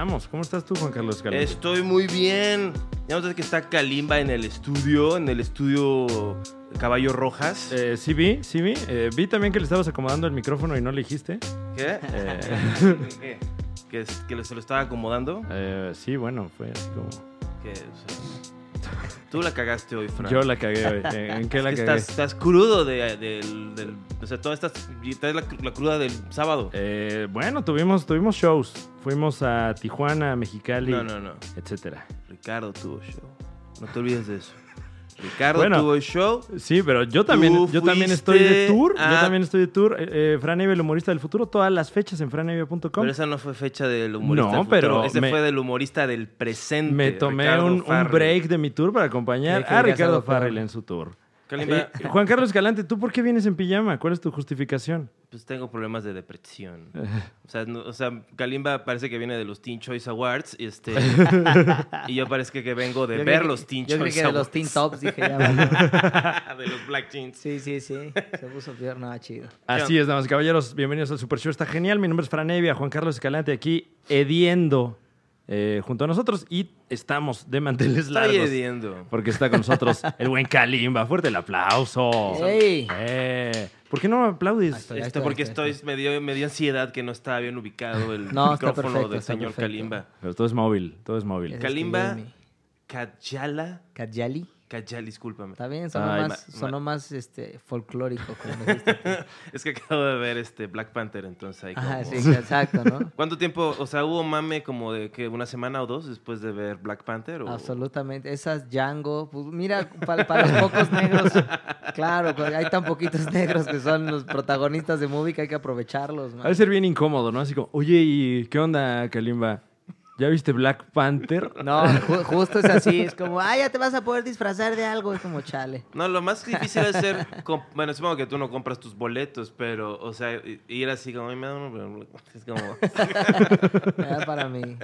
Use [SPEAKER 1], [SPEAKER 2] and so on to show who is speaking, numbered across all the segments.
[SPEAKER 1] ¿Cómo estás tú, Juan Carlos Escalante?
[SPEAKER 2] Estoy muy bien. Ya notas que está Kalimba en el estudio, en el estudio Caballo Rojas.
[SPEAKER 1] Eh, sí vi, sí vi. Eh, vi también que le estabas acomodando el micrófono y no le dijiste.
[SPEAKER 2] ¿Qué?
[SPEAKER 1] Eh,
[SPEAKER 2] ¿Qué? ¿Que, que se lo estaba acomodando?
[SPEAKER 1] eh, sí, bueno, fue así como...
[SPEAKER 2] ¿Qué? O sea, tú la cagaste hoy, Fran.
[SPEAKER 1] Yo la cagué hoy. ¿En qué la
[SPEAKER 2] Es que
[SPEAKER 1] cagué?
[SPEAKER 2] estás, estás crudo de- del, del- O sea, toda y traes la, la cruda del sábado.
[SPEAKER 1] Eh, bueno, tuvimos, tuvimos shows. Fuimos a Tijuana, Mexicali,
[SPEAKER 2] No, no, no.
[SPEAKER 1] etcétera.
[SPEAKER 2] Ricardo tuvo show. No te olvides de eso. Ricardo
[SPEAKER 1] Bueno.
[SPEAKER 2] tuvo show.
[SPEAKER 1] Sí, pero yo también, yo también estoy de tour. Yo también estoy de tour. Eh, eh, Fran Evia, el humorista del futuro. Todas las fechas en franevia.com.
[SPEAKER 2] Pero esa no fue fecha del humorista.
[SPEAKER 1] No,
[SPEAKER 2] del futuro.
[SPEAKER 1] pero
[SPEAKER 2] Ese
[SPEAKER 1] me-
[SPEAKER 2] fue del humorista del presente.
[SPEAKER 1] Me tomé un, break de mi tour para acompañar a Ricardo. Farrell en su tour.
[SPEAKER 2] Kalimba,
[SPEAKER 1] Eh, Juan Carlos Escalante, ¿tú por qué vienes en pijama? ¿Cuál es tu justificación?
[SPEAKER 2] pues tengo problemas de depresión. O sea, no- o sea, Kalimba parece que viene de los Teen Choice Awards y este y yo parece que vengo de
[SPEAKER 3] Yo
[SPEAKER 2] ver
[SPEAKER 3] que-
[SPEAKER 2] los Teen
[SPEAKER 3] Yo
[SPEAKER 2] Choice
[SPEAKER 3] que de los. Teen Tops, dije ya. vale.
[SPEAKER 2] de los Black Jeans.
[SPEAKER 3] Sí, sí, sí. Se puso peor, no, chido.
[SPEAKER 1] Así es, damas y caballeros. Bienvenidos al Super Show. Está genial. Mi nombre es Fran Evia, Juan Carlos Escalante aquí ediendo eh, junto a nosotros y estamos de manteles
[SPEAKER 2] Estoy
[SPEAKER 1] largos.
[SPEAKER 2] ediendo.
[SPEAKER 1] Porque está con nosotros el buen Kalimba. Fuerte el aplauso.
[SPEAKER 3] ¡Ey!
[SPEAKER 1] Eh, ¿Por qué no aplaudes?
[SPEAKER 3] Ahí estoy, ahí
[SPEAKER 2] Esto
[SPEAKER 3] estoy,
[SPEAKER 2] porque
[SPEAKER 3] ahí
[SPEAKER 2] estoy,
[SPEAKER 3] estoy.
[SPEAKER 2] me, dio, me dio ansiedad que no estaba bien ubicado el
[SPEAKER 3] No,
[SPEAKER 2] micrófono
[SPEAKER 3] perfecto,
[SPEAKER 2] del señor
[SPEAKER 3] perfecto.
[SPEAKER 2] Kalimba.
[SPEAKER 1] Pero todo es móvil, todo es móvil.
[SPEAKER 2] Kalimba. Kajala,
[SPEAKER 3] Kajali.
[SPEAKER 2] Kajal, discúlpame.
[SPEAKER 3] Está bien, sonó
[SPEAKER 1] Ay,
[SPEAKER 3] más,
[SPEAKER 2] ma-
[SPEAKER 3] sonó más este, folclórico. Como me dijiste tú.
[SPEAKER 2] Es que acabo de ver este Black Panther, entonces ahí
[SPEAKER 3] Ajá,
[SPEAKER 2] como-
[SPEAKER 3] sí, exacto, ¿no?
[SPEAKER 2] ¿Cuánto tiempo, o sea, hubo mame como de que una semana o dos después de ver Black Panther? O...
[SPEAKER 3] Absolutamente. Esas Django, pues mira, para, los pocos negros, claro, porque hay tan poquitos negros que son los protagonistas de movie que hay que aprovecharlos. man.
[SPEAKER 1] Ha de ser bien incómodo, ¿no? Así como, oye, ¿y qué onda, Kalimba? ¿Ya viste Black Panther?
[SPEAKER 3] No, ju- justo es así, es como, ah, ya te vas a poder disfrazar de algo, es como chale.
[SPEAKER 2] No, lo más difícil es ser, bueno, supongo que tú no compras tus boletos, pero, o sea, i- ir así como, "Ay, me da uno", es como,
[SPEAKER 3] Era para mí.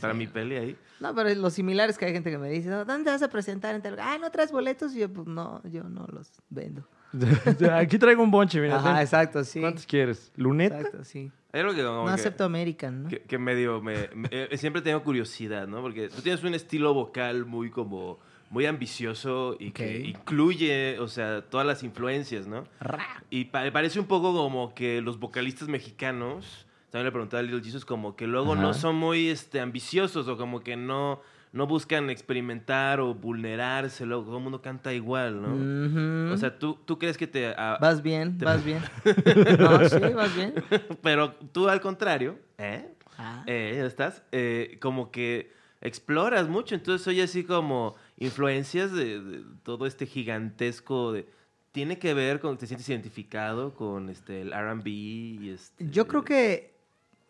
[SPEAKER 2] para mi peli ahí.
[SPEAKER 3] No, pero lo similar es que hay gente que me dice, "No, ¿dónde te vas a presentar? En tal- Ah, ¿no traes boletos? Y yo, pues no, yo no los vendo.
[SPEAKER 1] Aquí traigo un bonche, mira.
[SPEAKER 3] Ajá,
[SPEAKER 1] ten.
[SPEAKER 3] exacto, sí.
[SPEAKER 1] ¿Cuántos quieres? ¿Luneta?
[SPEAKER 3] Exacto, sí.
[SPEAKER 2] Hay algo que como
[SPEAKER 3] No
[SPEAKER 2] que,
[SPEAKER 3] acepto American, ¿no?
[SPEAKER 2] que, que medio, me, me- eh, siempre tengo curiosidad, ¿no? Porque tú tienes un estilo vocal muy como, muy ambicioso y que incluye, o sea, todas las influencias, ¿no?
[SPEAKER 3] Ra.
[SPEAKER 2] Y pa- parece un poco como que los vocalistas mexicanos, también le preguntaba a Little Jesus, como que luego no son muy este, ambiciosos o como que no, no buscan experimentar o vulnerarse, luego todo el mundo canta igual, ¿no? O sea, ¿tú, tú crees que te... ah,
[SPEAKER 3] vas bien,
[SPEAKER 2] te-
[SPEAKER 3] vas bien. No, sí, vas bien.
[SPEAKER 2] pero tú al contrario, ¿eh?
[SPEAKER 3] Ah.
[SPEAKER 2] Eh, ya estás, eh, como que exploras mucho, entonces soy así como influencias de, de todo este gigantesco de... Tiene que ver con te sientes identificado con este, el R&B y este...
[SPEAKER 3] Yo creo que,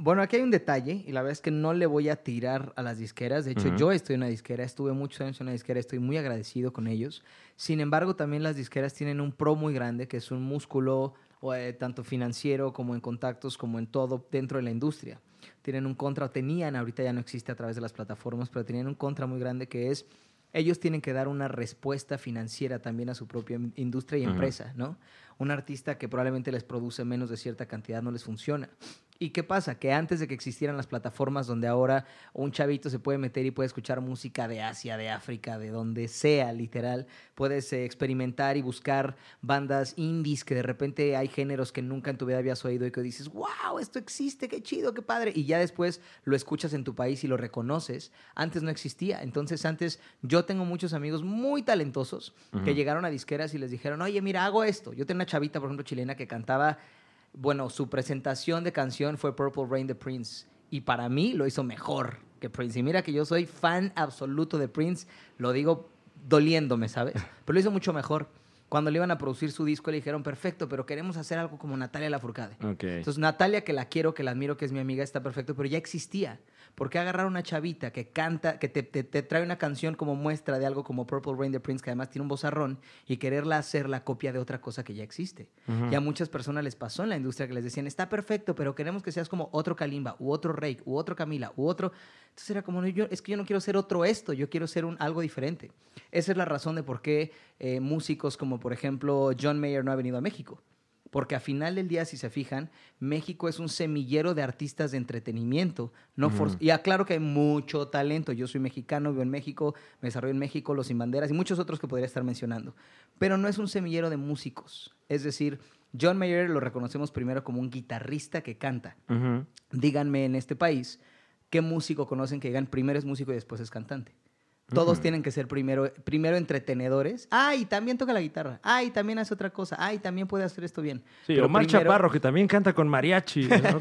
[SPEAKER 3] bueno, aquí hay un detalle y la verdad es que no le voy a tirar a las disqueras. De hecho, yo estoy en una disquera, estuve muchos años en una disquera, estoy muy agradecido con ellos. Sin embargo, también las disqueras tienen un pro muy grande, que es un músculo eh, tanto financiero como en contactos, como en todo dentro de la industria. Tienen un contra, tenían, ahorita ya no existe a través de las plataformas, pero tenían un contra muy grande que es ellos tienen que dar una respuesta financiera también a su propia in- industria y empresa, ¿no? Un artista que probablemente les produce menos de cierta cantidad no les funciona. ¿Y qué pasa? Que antes de que existieran las plataformas donde ahora un chavito se puede meter y puede escuchar música de Asia, de África, de donde sea, literal, puedes eh, experimentar y buscar bandas indies que de repente hay géneros que nunca en tu vida habías oído y que dices, wow, esto existe, qué chido, qué padre. Y ya después lo escuchas en tu país y lo reconoces. Antes no existía. Entonces antes yo tengo muchos amigos muy talentosos que llegaron a disqueras y les dijeron, oye, mira, hago esto. Yo tenía una chavita, por ejemplo, chilena que cantaba bueno, su presentación de canción fue Purple Rain de Prince. Y para mí lo hizo mejor que Prince. Y mira que yo soy fan absoluto de Prince. Lo digo doliéndome, ¿sabes? Pero lo hizo mucho mejor. Cuando le iban a producir su disco, le dijeron, perfecto, pero queremos hacer algo como Natalia Lafourcade.
[SPEAKER 1] Ok.
[SPEAKER 3] Entonces, Natalia, que la quiero, que la admiro, que es mi amiga, está perfecto, pero ya existía. ¿Por qué agarrar a una chavita que canta, que te, te- te trae una canción como muestra de algo como Purple Rain de Prince, que además tiene un vozarrón, y quererla hacer la copia de otra cosa que ya existe?
[SPEAKER 1] Ujú.
[SPEAKER 3] Y a muchas personas les pasó en la industria que les decían, está perfecto, pero queremos que seas como otro Kalimba, u otro Rake, u otro Camila, u otro... Entonces era como, no, yo, es que yo no quiero ser otro esto, yo quiero ser un, algo diferente. Esa es la razón de por qué eh, músicos como, por ejemplo, John Mayer no ha venido a México. Porque a final del día, si se fijan, México es un semillero de artistas de entretenimiento. No Y aclaro que hay mucho talento. Yo soy mexicano, vivo en México, me desarrollo en México, Los Sin Banderas y muchos otros que podría estar mencionando. Pero no es un semillero de músicos. Es decir, John Mayer lo reconocemos primero como un guitarrista que canta. Díganme en este país, ¿qué músico conocen que digan primero es músico y después es cantante? Todos tienen que ser primero, primero entretenedores. Ah, y también toca la guitarra. Ah, y también hace otra cosa. Ah, y también puede hacer esto bien.
[SPEAKER 1] Sí,
[SPEAKER 3] Pero
[SPEAKER 1] Omar
[SPEAKER 3] primero-
[SPEAKER 1] Chaparro, que también canta con mariachi. Bueno.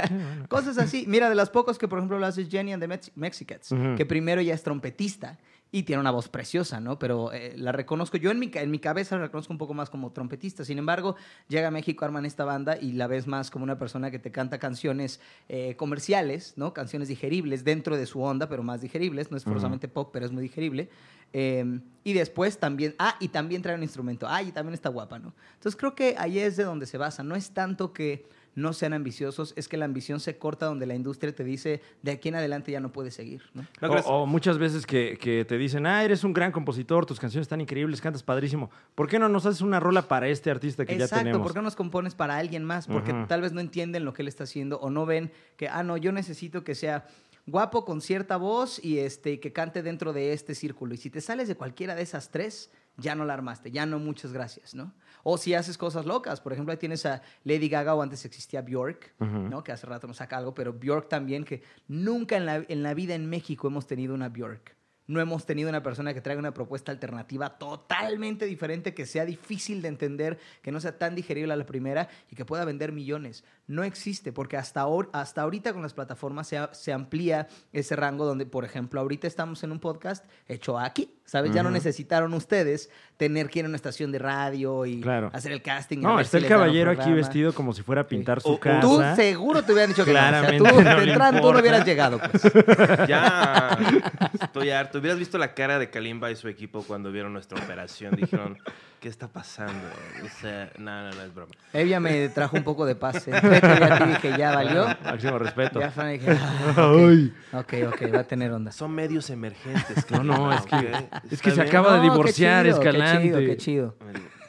[SPEAKER 3] Cosas así. Mira, de las pocos que, por ejemplo, lo hace Jenny and the Mex- Mexicats,
[SPEAKER 1] Ujú.
[SPEAKER 3] que primero ya es trompetista y tiene una voz preciosa, ¿no? Pero eh, la reconozco, yo en mi, en mi cabeza la reconozco un poco más como trompetista. Sin embargo, llega a México, arman esta banda y la ves más como una persona que te canta canciones eh, comerciales, ¿no? Canciones digeribles dentro de su onda, pero más digeribles. No es forzosamente pop, pero es muy digerible. Eh, y después también, ah, y también trae un instrumento. Ah, y también está guapa, ¿no? Entonces creo que ahí es de donde se basa. No es tanto que no sean ambiciosos, es que la ambición se corta donde la industria te dice de aquí en adelante ya no puedes seguir, ¿no?
[SPEAKER 2] ¿No
[SPEAKER 1] o, muchas veces que, que te dicen, ah, eres un gran compositor, tus canciones están increíbles, cantas padrísimo. ¿Por qué no nos haces una rola para este artista que ya
[SPEAKER 3] Exacto,
[SPEAKER 1] tenemos?
[SPEAKER 3] ¿por qué no nos compones para alguien más? Porque tal vez no entienden lo que él está haciendo o no ven que, ah, no, yo necesito que sea guapo con cierta voz y este que cante dentro de este círculo. Y si te sales de cualquiera de esas tres, ya no la armaste, ya no muchas gracias, ¿no? O si haces cosas locas, por ejemplo, ahí tienes a Lady Gaga o antes existía Bjork. ¿no? Que hace rato nos saca algo, pero Bjork también, que nunca en la, en la vida en México hemos tenido una Bjork. No hemos tenido una persona que traiga una propuesta alternativa totalmente diferente, que sea difícil de entender, que no sea tan digerible a la primera y que pueda vender millones. No existe, porque hasta, ahor- hasta ahorita con las plataformas se, se amplía ese rango donde, por ejemplo, ahorita estamos en un podcast hecho aquí, ¿sabes? Ya no necesitaron ustedes tener que ir a una estación de radio y
[SPEAKER 1] Claro.
[SPEAKER 3] hacer el casting.
[SPEAKER 1] No, está
[SPEAKER 3] si
[SPEAKER 1] el caballero aquí vestido como si fuera a pintar su
[SPEAKER 2] O- o-
[SPEAKER 1] casa.
[SPEAKER 3] Tú seguro te hubieran dicho que no. O sea, tú,
[SPEAKER 1] no
[SPEAKER 3] entrada, tú no hubieras llegado, pues.
[SPEAKER 2] Ya, estoy harto. Hubieras visto la cara de Kalimba y su equipo cuando vieron nuestra operación. Dijeron, ¿qué está pasando? O sea, no, no, no es broma.
[SPEAKER 3] Ella me trajo un poco de paz. Entré que ya te dije, ya valió.
[SPEAKER 1] Máximo respeto.
[SPEAKER 3] Ya Fran, dije, ah,
[SPEAKER 1] Ay.
[SPEAKER 3] ok, ok, va a tener onda.
[SPEAKER 2] Son medios emergentes.
[SPEAKER 1] No, no, es que- es
[SPEAKER 2] ¿Está
[SPEAKER 1] que se acaba de
[SPEAKER 3] No, qué
[SPEAKER 1] divorciar,
[SPEAKER 3] chido,
[SPEAKER 1] Escalante.
[SPEAKER 3] Qué chido, qué chido.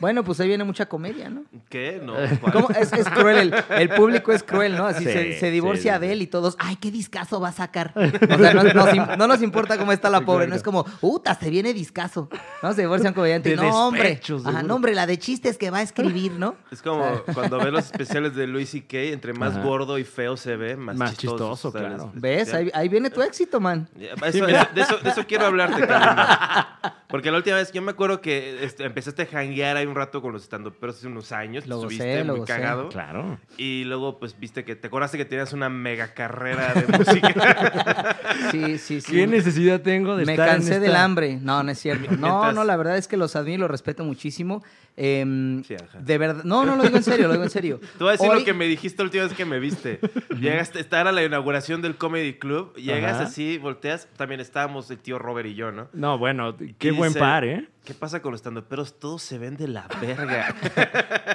[SPEAKER 3] Bueno, pues ahí viene mucha comedia, ¿no?
[SPEAKER 2] ¿Qué? No.
[SPEAKER 3] ¿Cómo? Es, es cruel, el, el público es cruel, ¿no? Así
[SPEAKER 1] Sí,
[SPEAKER 3] se, se divorcia
[SPEAKER 1] sí,
[SPEAKER 3] Adele y todos, ay, qué discazo va a sacar. O sea, no, nos im- no nos importa cómo está la pobre, no es como, uta, se viene discazo. No, se divorcia un comediante.
[SPEAKER 1] De
[SPEAKER 3] no, hombre. Ajá, no, hombre, la de chistes que va a escribir, ¿no?
[SPEAKER 2] Es como cuando ves los especiales de Luis y Kay, entre más
[SPEAKER 1] Ajá.
[SPEAKER 2] gordo y feo se ve, más,
[SPEAKER 1] Más
[SPEAKER 2] chistoso.
[SPEAKER 1] claro.
[SPEAKER 3] ¿Ves? Ahí, ahí viene tu éxito, man.
[SPEAKER 2] Eso- de, eso, de eso quiero hablarte, Kalimba. Porque la última vez, yo me acuerdo que este, empezaste a janguear ahí un rato con los stand pero hace unos años.
[SPEAKER 3] Lo
[SPEAKER 2] te
[SPEAKER 3] gocé,
[SPEAKER 2] subiste
[SPEAKER 3] lo
[SPEAKER 2] muy cagado.
[SPEAKER 1] Claro.
[SPEAKER 2] Y luego, pues, viste que te acordaste que tenías una mega carrera de música.
[SPEAKER 3] Sí, sí, sí.
[SPEAKER 1] ¿Qué necesidad tengo de
[SPEAKER 3] Me
[SPEAKER 1] estar en
[SPEAKER 3] cansé
[SPEAKER 1] esta-
[SPEAKER 3] del hambre. No, no es cierto. No,
[SPEAKER 2] Mientras-
[SPEAKER 3] no, la verdad es que los admiro y los respeto muchísimo. Em,
[SPEAKER 2] Sí, ajá.
[SPEAKER 3] de verdad. No, no lo digo en serio, lo digo en serio.
[SPEAKER 2] Te voy a decir
[SPEAKER 3] Hoy-
[SPEAKER 2] lo que me dijiste la última vez que me viste. Llegaste, esta era la inauguración del Comedy Club. Llegas
[SPEAKER 1] Ajá.
[SPEAKER 2] así, volteas. También estábamos el tío Robert y yo, ¿no?
[SPEAKER 1] No, bueno, qué
[SPEAKER 2] Y
[SPEAKER 1] buen par, ¿eh?
[SPEAKER 2] ¿Qué pasa con los estandoperos? Todos se ven de la verga.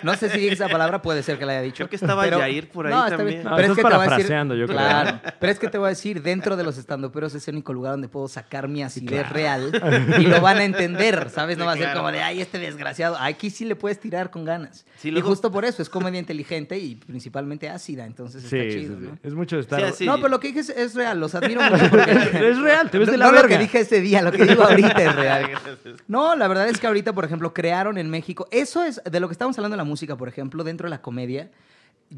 [SPEAKER 3] No sé si dije esa palabra, puede ser que la haya dicho.
[SPEAKER 2] Creo que estaba Yair por ahí
[SPEAKER 3] No,
[SPEAKER 2] también.
[SPEAKER 1] No,
[SPEAKER 3] pero es que te voy a decir.
[SPEAKER 1] parafraseando, yo creo.
[SPEAKER 3] Claro. Pero es que te voy a decir, dentro de los estandoperos es el único lugar donde puedo sacar mi acidez
[SPEAKER 1] claro.
[SPEAKER 3] real y lo van a entender, ¿sabes? No
[SPEAKER 2] Sí,
[SPEAKER 3] va a ser
[SPEAKER 2] claro.
[SPEAKER 3] como de, ay, este desgraciado. Aquí sí le puedes tirar con ganas.
[SPEAKER 2] Sí,
[SPEAKER 3] y justo por eso es comedia inteligente y principalmente ácida, entonces
[SPEAKER 1] Sí,
[SPEAKER 3] está
[SPEAKER 1] sí,
[SPEAKER 3] chido,
[SPEAKER 1] sí.
[SPEAKER 3] ¿no?
[SPEAKER 1] es mucho de estar.
[SPEAKER 3] No, pero lo que dije es, es real, los admiro mucho. Porque...
[SPEAKER 1] Es real, te ves de
[SPEAKER 3] no,
[SPEAKER 1] la
[SPEAKER 3] no lo que dije ese día, lo que digo ahorita es real. No, la verdad es que ahorita, por ejemplo, crearon en México, eso es de lo que estamos hablando de la música, por ejemplo, dentro de la comedia.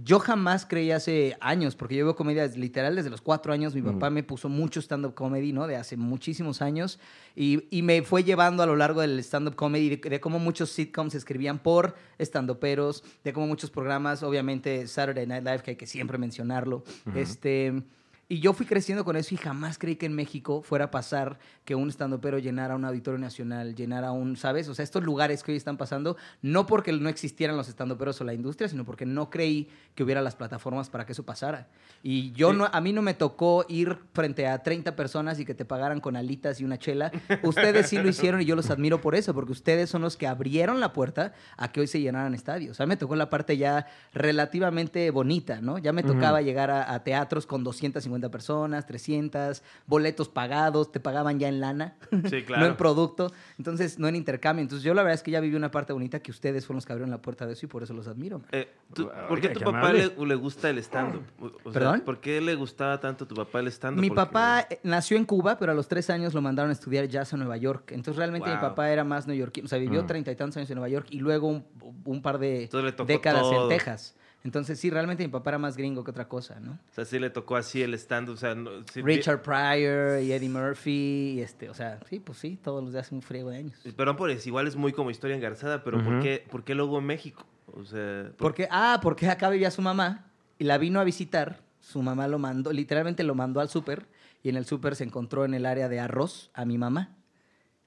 [SPEAKER 3] Yo jamás creí hace años, porque yo veo comedias literal desde los cuatro años. Mi papá me puso mucho stand-up comedy, ¿no? De hace muchísimos años. Y, y me fue llevando a lo largo del stand-up comedy de, de cómo muchos sitcoms se escribían por stand-uperos, de cómo muchos programas, obviamente Saturday Night Live, que hay que siempre mencionarlo. Este. Y yo fui creciendo con eso y jamás creí que en México fuera a pasar que un estandopero llenara un auditorio nacional, llenara un, ¿sabes? O sea, estos lugares que hoy están pasando, no porque no existieran los estandoperos o la industria, sino porque no creí que hubiera las plataformas para que eso pasara. Y yo
[SPEAKER 2] Sí.
[SPEAKER 3] no, a mí no me tocó ir frente a 30 personas y que te pagaran con alitas y una chela. Ustedes sí lo hicieron y yo los admiro por eso, porque ustedes son los que abrieron la puerta a que hoy se llenaran estadios. A mí me tocó la parte ya relativamente bonita, ¿no? Ya me tocaba llegar a, a teatros con 250 250 personas, 300, boletos pagados, te pagaban ya en lana,
[SPEAKER 2] Sí, claro.
[SPEAKER 3] no en producto, entonces no en intercambio. Entonces yo la verdad es que ya viví una parte bonita que ustedes fueron los que abrieron la puerta de eso y por eso los admiro.
[SPEAKER 2] Eh, tú-
[SPEAKER 1] Oiga,
[SPEAKER 2] ¿Por qué a tu papá le, le gusta el stand-up? O sea,
[SPEAKER 3] ¿Perdón?
[SPEAKER 2] ¿Por qué le gustaba tanto a tu papá el stand-up?
[SPEAKER 3] Mi
[SPEAKER 2] Porque-
[SPEAKER 3] papá eh, nació en Cuba, pero a los tres años lo mandaron a estudiar jazz a Nueva York. Entonces realmente mi papá era más neoyorquino. O sea, vivió
[SPEAKER 1] Mm.
[SPEAKER 3] treinta y tantos años en Nueva York y luego un, un par de décadas
[SPEAKER 2] todo.
[SPEAKER 3] en Texas. Entonces sí, realmente mi papá era más gringo que otra cosa, ¿no?
[SPEAKER 2] O sea, sí le tocó así el stand-up. O sea, no- sí-
[SPEAKER 3] Richard Pryor y Eddie Murphy, y este, o sea, sí, pues sí, todos los de hace un friego de años.
[SPEAKER 2] Perdón por eso, igual es muy como historia engarzada, pero ¿por,
[SPEAKER 1] Ujú.
[SPEAKER 2] qué, ¿por qué luego en México? O sea, ¿por-
[SPEAKER 3] Porque, ah, porque acá vivía su mamá y la vino a visitar. Su mamá lo mandó, literalmente lo mandó al súper y en el súper se encontró en el área de arroz a mi mamá.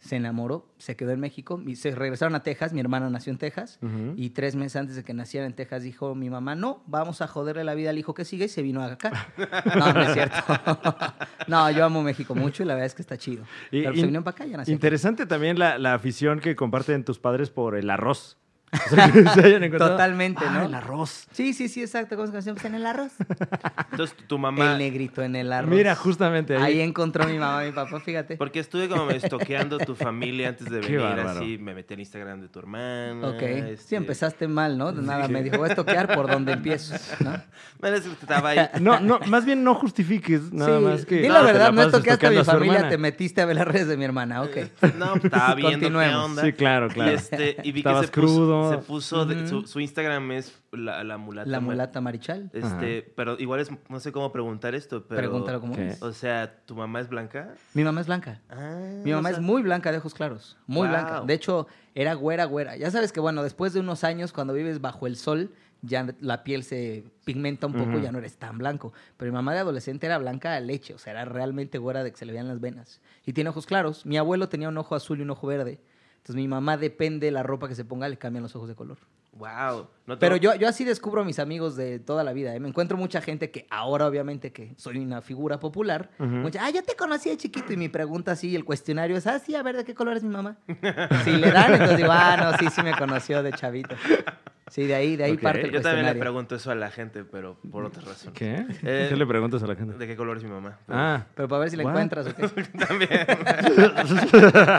[SPEAKER 3] Se enamoró, se quedó en México y se regresaron a Texas. Mi hermana nació en Texas y tres meses antes de que naciera en Texas dijo mi mamá, no, vamos a joderle la vida al hijo que sigue y se vino acá. No, no es cierto. no, yo amo México mucho y la verdad es que está chido.
[SPEAKER 1] Y-
[SPEAKER 3] Pero se vinieron para acá y ya nació.
[SPEAKER 1] Interesante también la, la afición que comparten tus padres por el arroz. O sea, que se hayan encontrado-
[SPEAKER 3] Totalmente,
[SPEAKER 1] Ah,
[SPEAKER 3] ¿no?
[SPEAKER 1] el arroz.
[SPEAKER 3] Sí, sí, sí, exacto. ¿Cómo se canción? Pues en el arroz.
[SPEAKER 2] entonces tu mamá...
[SPEAKER 3] El negrito en el arroz.
[SPEAKER 1] Mira, justamente ahí.
[SPEAKER 3] Ahí encontró mi mamá y mi papá, fíjate.
[SPEAKER 2] Porque estuve como estoqueando tu familia antes de
[SPEAKER 1] Qué
[SPEAKER 2] venir,
[SPEAKER 1] bárbaro.
[SPEAKER 2] así me metí en Instagram de tu hermana.
[SPEAKER 3] Ok.
[SPEAKER 2] este-
[SPEAKER 3] Sí, empezaste mal, ¿no? De nada,
[SPEAKER 2] Sí.
[SPEAKER 3] me dijo, voy a toquear por donde empiezo, ¿no?
[SPEAKER 2] Bueno, es que estaba ahí.
[SPEAKER 1] No, no, más bien no justifiques, nada
[SPEAKER 3] sí,
[SPEAKER 1] más que.
[SPEAKER 3] di
[SPEAKER 2] No,
[SPEAKER 3] la verdad, no
[SPEAKER 1] pasas
[SPEAKER 3] toqueaste a mi familia,
[SPEAKER 1] hermana.
[SPEAKER 3] te metiste a ver las redes de mi hermana, ok.
[SPEAKER 2] No, pues, estaba viendo qué onda.
[SPEAKER 1] Sí, claro, claro.
[SPEAKER 2] Y, este, y vi
[SPEAKER 1] Estabas
[SPEAKER 2] que se puso,
[SPEAKER 1] crudo.
[SPEAKER 2] Se puso de- su, su Instagram es la, la mulata.
[SPEAKER 3] La mulata marichal.
[SPEAKER 2] Este, pero igual es, no sé cómo preguntar esto, pero...
[SPEAKER 3] Pregúntalo cómo
[SPEAKER 1] ¿Qué?
[SPEAKER 3] es.
[SPEAKER 2] O sea, ¿tu mamá es blanca?
[SPEAKER 3] Mi mamá es blanca.
[SPEAKER 2] Ah,
[SPEAKER 3] Mi mamá
[SPEAKER 2] o sea,
[SPEAKER 3] es muy blanca de ojos claros, muy
[SPEAKER 2] Wow.
[SPEAKER 3] blanca. De hecho, era güera, güera. Ya sabes que, bueno, después de unos años, cuando vives bajo el sol, ya la piel se pigmenta un poco, ya no eres tan blanco. Pero mi mamá de adolescente era blanca de leche, o sea, era realmente güera de que se le veían las venas. Y tiene ojos claros. Mi abuelo tenía un ojo azul y un ojo verde. Entonces mi mamá depende de la ropa que se ponga, le cambian los ojos de color.
[SPEAKER 2] Wow. No te-
[SPEAKER 3] Pero yo, yo así descubro a mis amigos de toda la vida. ¿eh? Me encuentro mucha gente que ahora, obviamente, que soy una figura popular. Mucha, ah, yo te conocí de chiquito. Y mi pregunta así, el cuestionario es, ah, sí, a ver, ¿de qué color es mi mamá? Si le dan, entonces digo, ah, no, sí, sí me conoció de chavito. Sí, de ahí, de ahí
[SPEAKER 1] Ok.
[SPEAKER 3] parte el
[SPEAKER 2] Yo también le pregunto eso a la gente, pero por otras razones.
[SPEAKER 1] ¿Qué?
[SPEAKER 2] Eh,
[SPEAKER 1] ¿Qué le preguntas a la gente?
[SPEAKER 2] ¿De qué color es mi mamá? Pero-
[SPEAKER 1] Ah,
[SPEAKER 3] Pero para ver si la
[SPEAKER 1] What?
[SPEAKER 3] encuentras o qué.
[SPEAKER 2] También.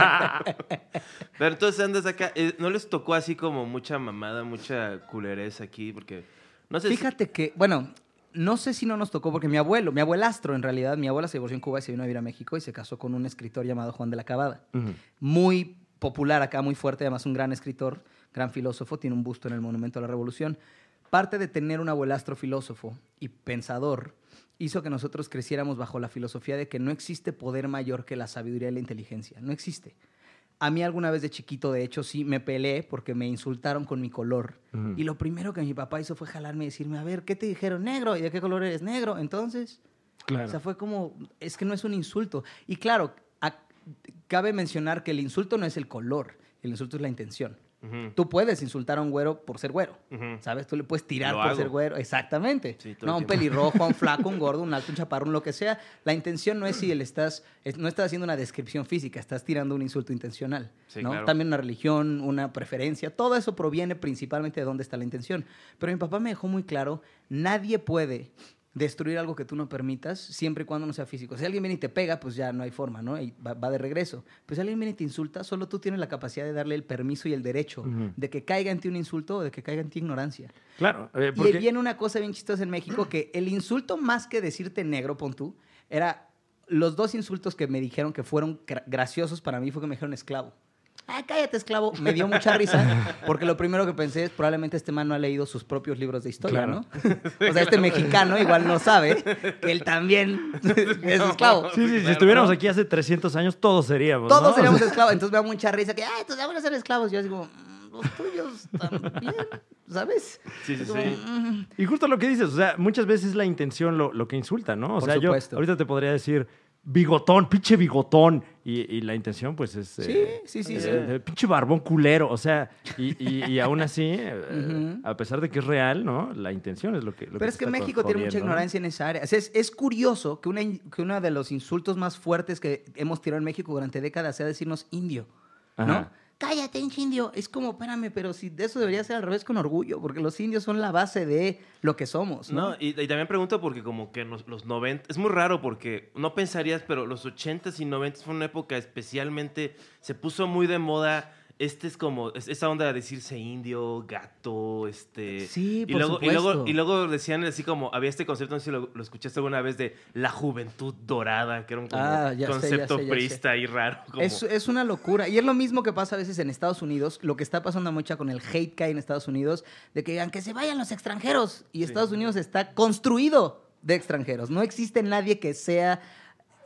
[SPEAKER 2] Pero entonces andas acá. eh, ¿No les tocó así como mucha mamada, mucha culerez aquí? Porque no sé si-
[SPEAKER 3] Fíjate que, bueno, no sé si no nos tocó, porque mi abuelo, mi abuelastro en realidad, mi abuela se divorció en Cuba y se vino a vivir a México y se casó con un escritor llamado Juan de la Cabada. muy popular acá, muy fuerte, además un gran escritor, gran filósofo, tiene un busto en el Monumento a la Revolución. Parte de tener un abuelastro filósofo y pensador hizo que nosotros creciéramos bajo la filosofía de que no existe poder mayor que la sabiduría y la inteligencia, no existe. A mí alguna vez de chiquito, de hecho, sí me peleé porque me insultaron con mi color. Y lo primero que mi papá hizo fue jalarme y decirme, a ver, ¿qué te dijeron? Negro. ¿Y de qué color eres? Negro. Entonces,
[SPEAKER 1] Claro.
[SPEAKER 3] o sea, fue como, es que no es un insulto. Y claro, a- cabe mencionar que el insulto no es el color, el insulto es la intención. Tú puedes insultar a un güero por ser güero. ¿sabes? Tú le puedes tirar
[SPEAKER 2] Lo
[SPEAKER 3] por
[SPEAKER 2] hago.
[SPEAKER 3] ser güero, exactamente.
[SPEAKER 2] Sí,
[SPEAKER 3] no,
[SPEAKER 2] el
[SPEAKER 3] un pelirrojo, un flaco, un gordo, un alto, un chaparrón, lo que sea. La intención no es si él estás, es- no estás haciendo una descripción física, estás tirando un insulto intencional.
[SPEAKER 2] Sí,
[SPEAKER 3] ¿no?
[SPEAKER 2] claro.
[SPEAKER 3] También una religión, una preferencia, todo eso proviene principalmente de dónde está la intención. Pero mi papá me dejó muy claro, nadie puede destruir algo que tú no permitas siempre y cuando no sea físico. Si alguien viene y te pega, pues ya no hay forma, ¿no? Y va, va de regreso. Pero si alguien viene y te insulta, solo tú tienes la capacidad de darle el permiso y el derecho de que caiga en ti un insulto o de que caiga en ti ignorancia.
[SPEAKER 1] Claro. eh,
[SPEAKER 3] Y
[SPEAKER 1] porque-
[SPEAKER 3] viene una cosa bien chistosa en México, que el insulto más que decirte negro, pon tú, era los dos insultos que me dijeron que fueron gra- graciosos para mí fue que me dijeron esclavo. Ah, cállate, esclavo. Me dio mucha risa porque lo primero que pensé es probablemente este man no ha leído sus propios libros de historia,
[SPEAKER 1] Claro.
[SPEAKER 3] ¿no? O sea, este mexicano igual no sabe que él también es esclavo.
[SPEAKER 1] Sí, sí, si estuviéramos aquí hace 300 años, todos seríamos.
[SPEAKER 3] Todos
[SPEAKER 1] ¿no?
[SPEAKER 3] seríamos esclavos. Entonces me da mucha risa que, ay, tus abuelos eran esclavos. Yo digo, "Mm, los tuyos también, ¿sabes?
[SPEAKER 2] Sí, sí,
[SPEAKER 3] como,
[SPEAKER 2] sí.
[SPEAKER 3] "Mm".
[SPEAKER 1] Y justo lo que dices, o sea, muchas veces es la intención lo, lo que insulta, ¿no? O
[SPEAKER 3] Por
[SPEAKER 1] sea,
[SPEAKER 3] supuesto.
[SPEAKER 1] yo ahorita te podría decir bigotón, pinche bigotón. Y, y la intención, pues, es.
[SPEAKER 3] Sí,
[SPEAKER 1] eh,
[SPEAKER 3] sí, sí, sí.
[SPEAKER 1] eh, pinche barbón culero. O sea, y, y- y aún así, eh, a pesar de que es real, ¿no? La intención es lo que. lo
[SPEAKER 3] Pero es que México tiene mucha ignorancia en esa área. O sea, es, es curioso que, una, que uno de los insultos más fuertes que hemos tirado en México durante décadas sea decirnos indio, ¿no? Cállate, indio. Es como, espérame, pero si de eso debería ser al revés con orgullo, porque los indios son la base de lo que somos, ¿no?
[SPEAKER 2] Y también pregunto porque como que los, los 90, es muy raro porque no pensarías, pero los 80s y 90s fue una época especialmente, se puso muy de moda, este es como, es- esa onda de decirse indio, gato, este...
[SPEAKER 3] Sí,
[SPEAKER 2] y
[SPEAKER 3] por
[SPEAKER 2] luego, y luego
[SPEAKER 3] supuesto.
[SPEAKER 2] Y luego decían así como, había este concepto, no sé si lo, lo escuchaste alguna vez, de la juventud dorada, que era un como
[SPEAKER 3] Ah, ya sé, ya
[SPEAKER 2] concepto
[SPEAKER 3] sé, ya sé.
[SPEAKER 2] priista y raro. Como,
[SPEAKER 3] Es, es una locura. Y es lo mismo que pasa a veces en Estados Unidos. Lo que está pasando mucho con el hate que hay en Estados Unidos, de que digan que se vayan los extranjeros. Y Estados Unidos está construido de extranjeros. No existe nadie que sea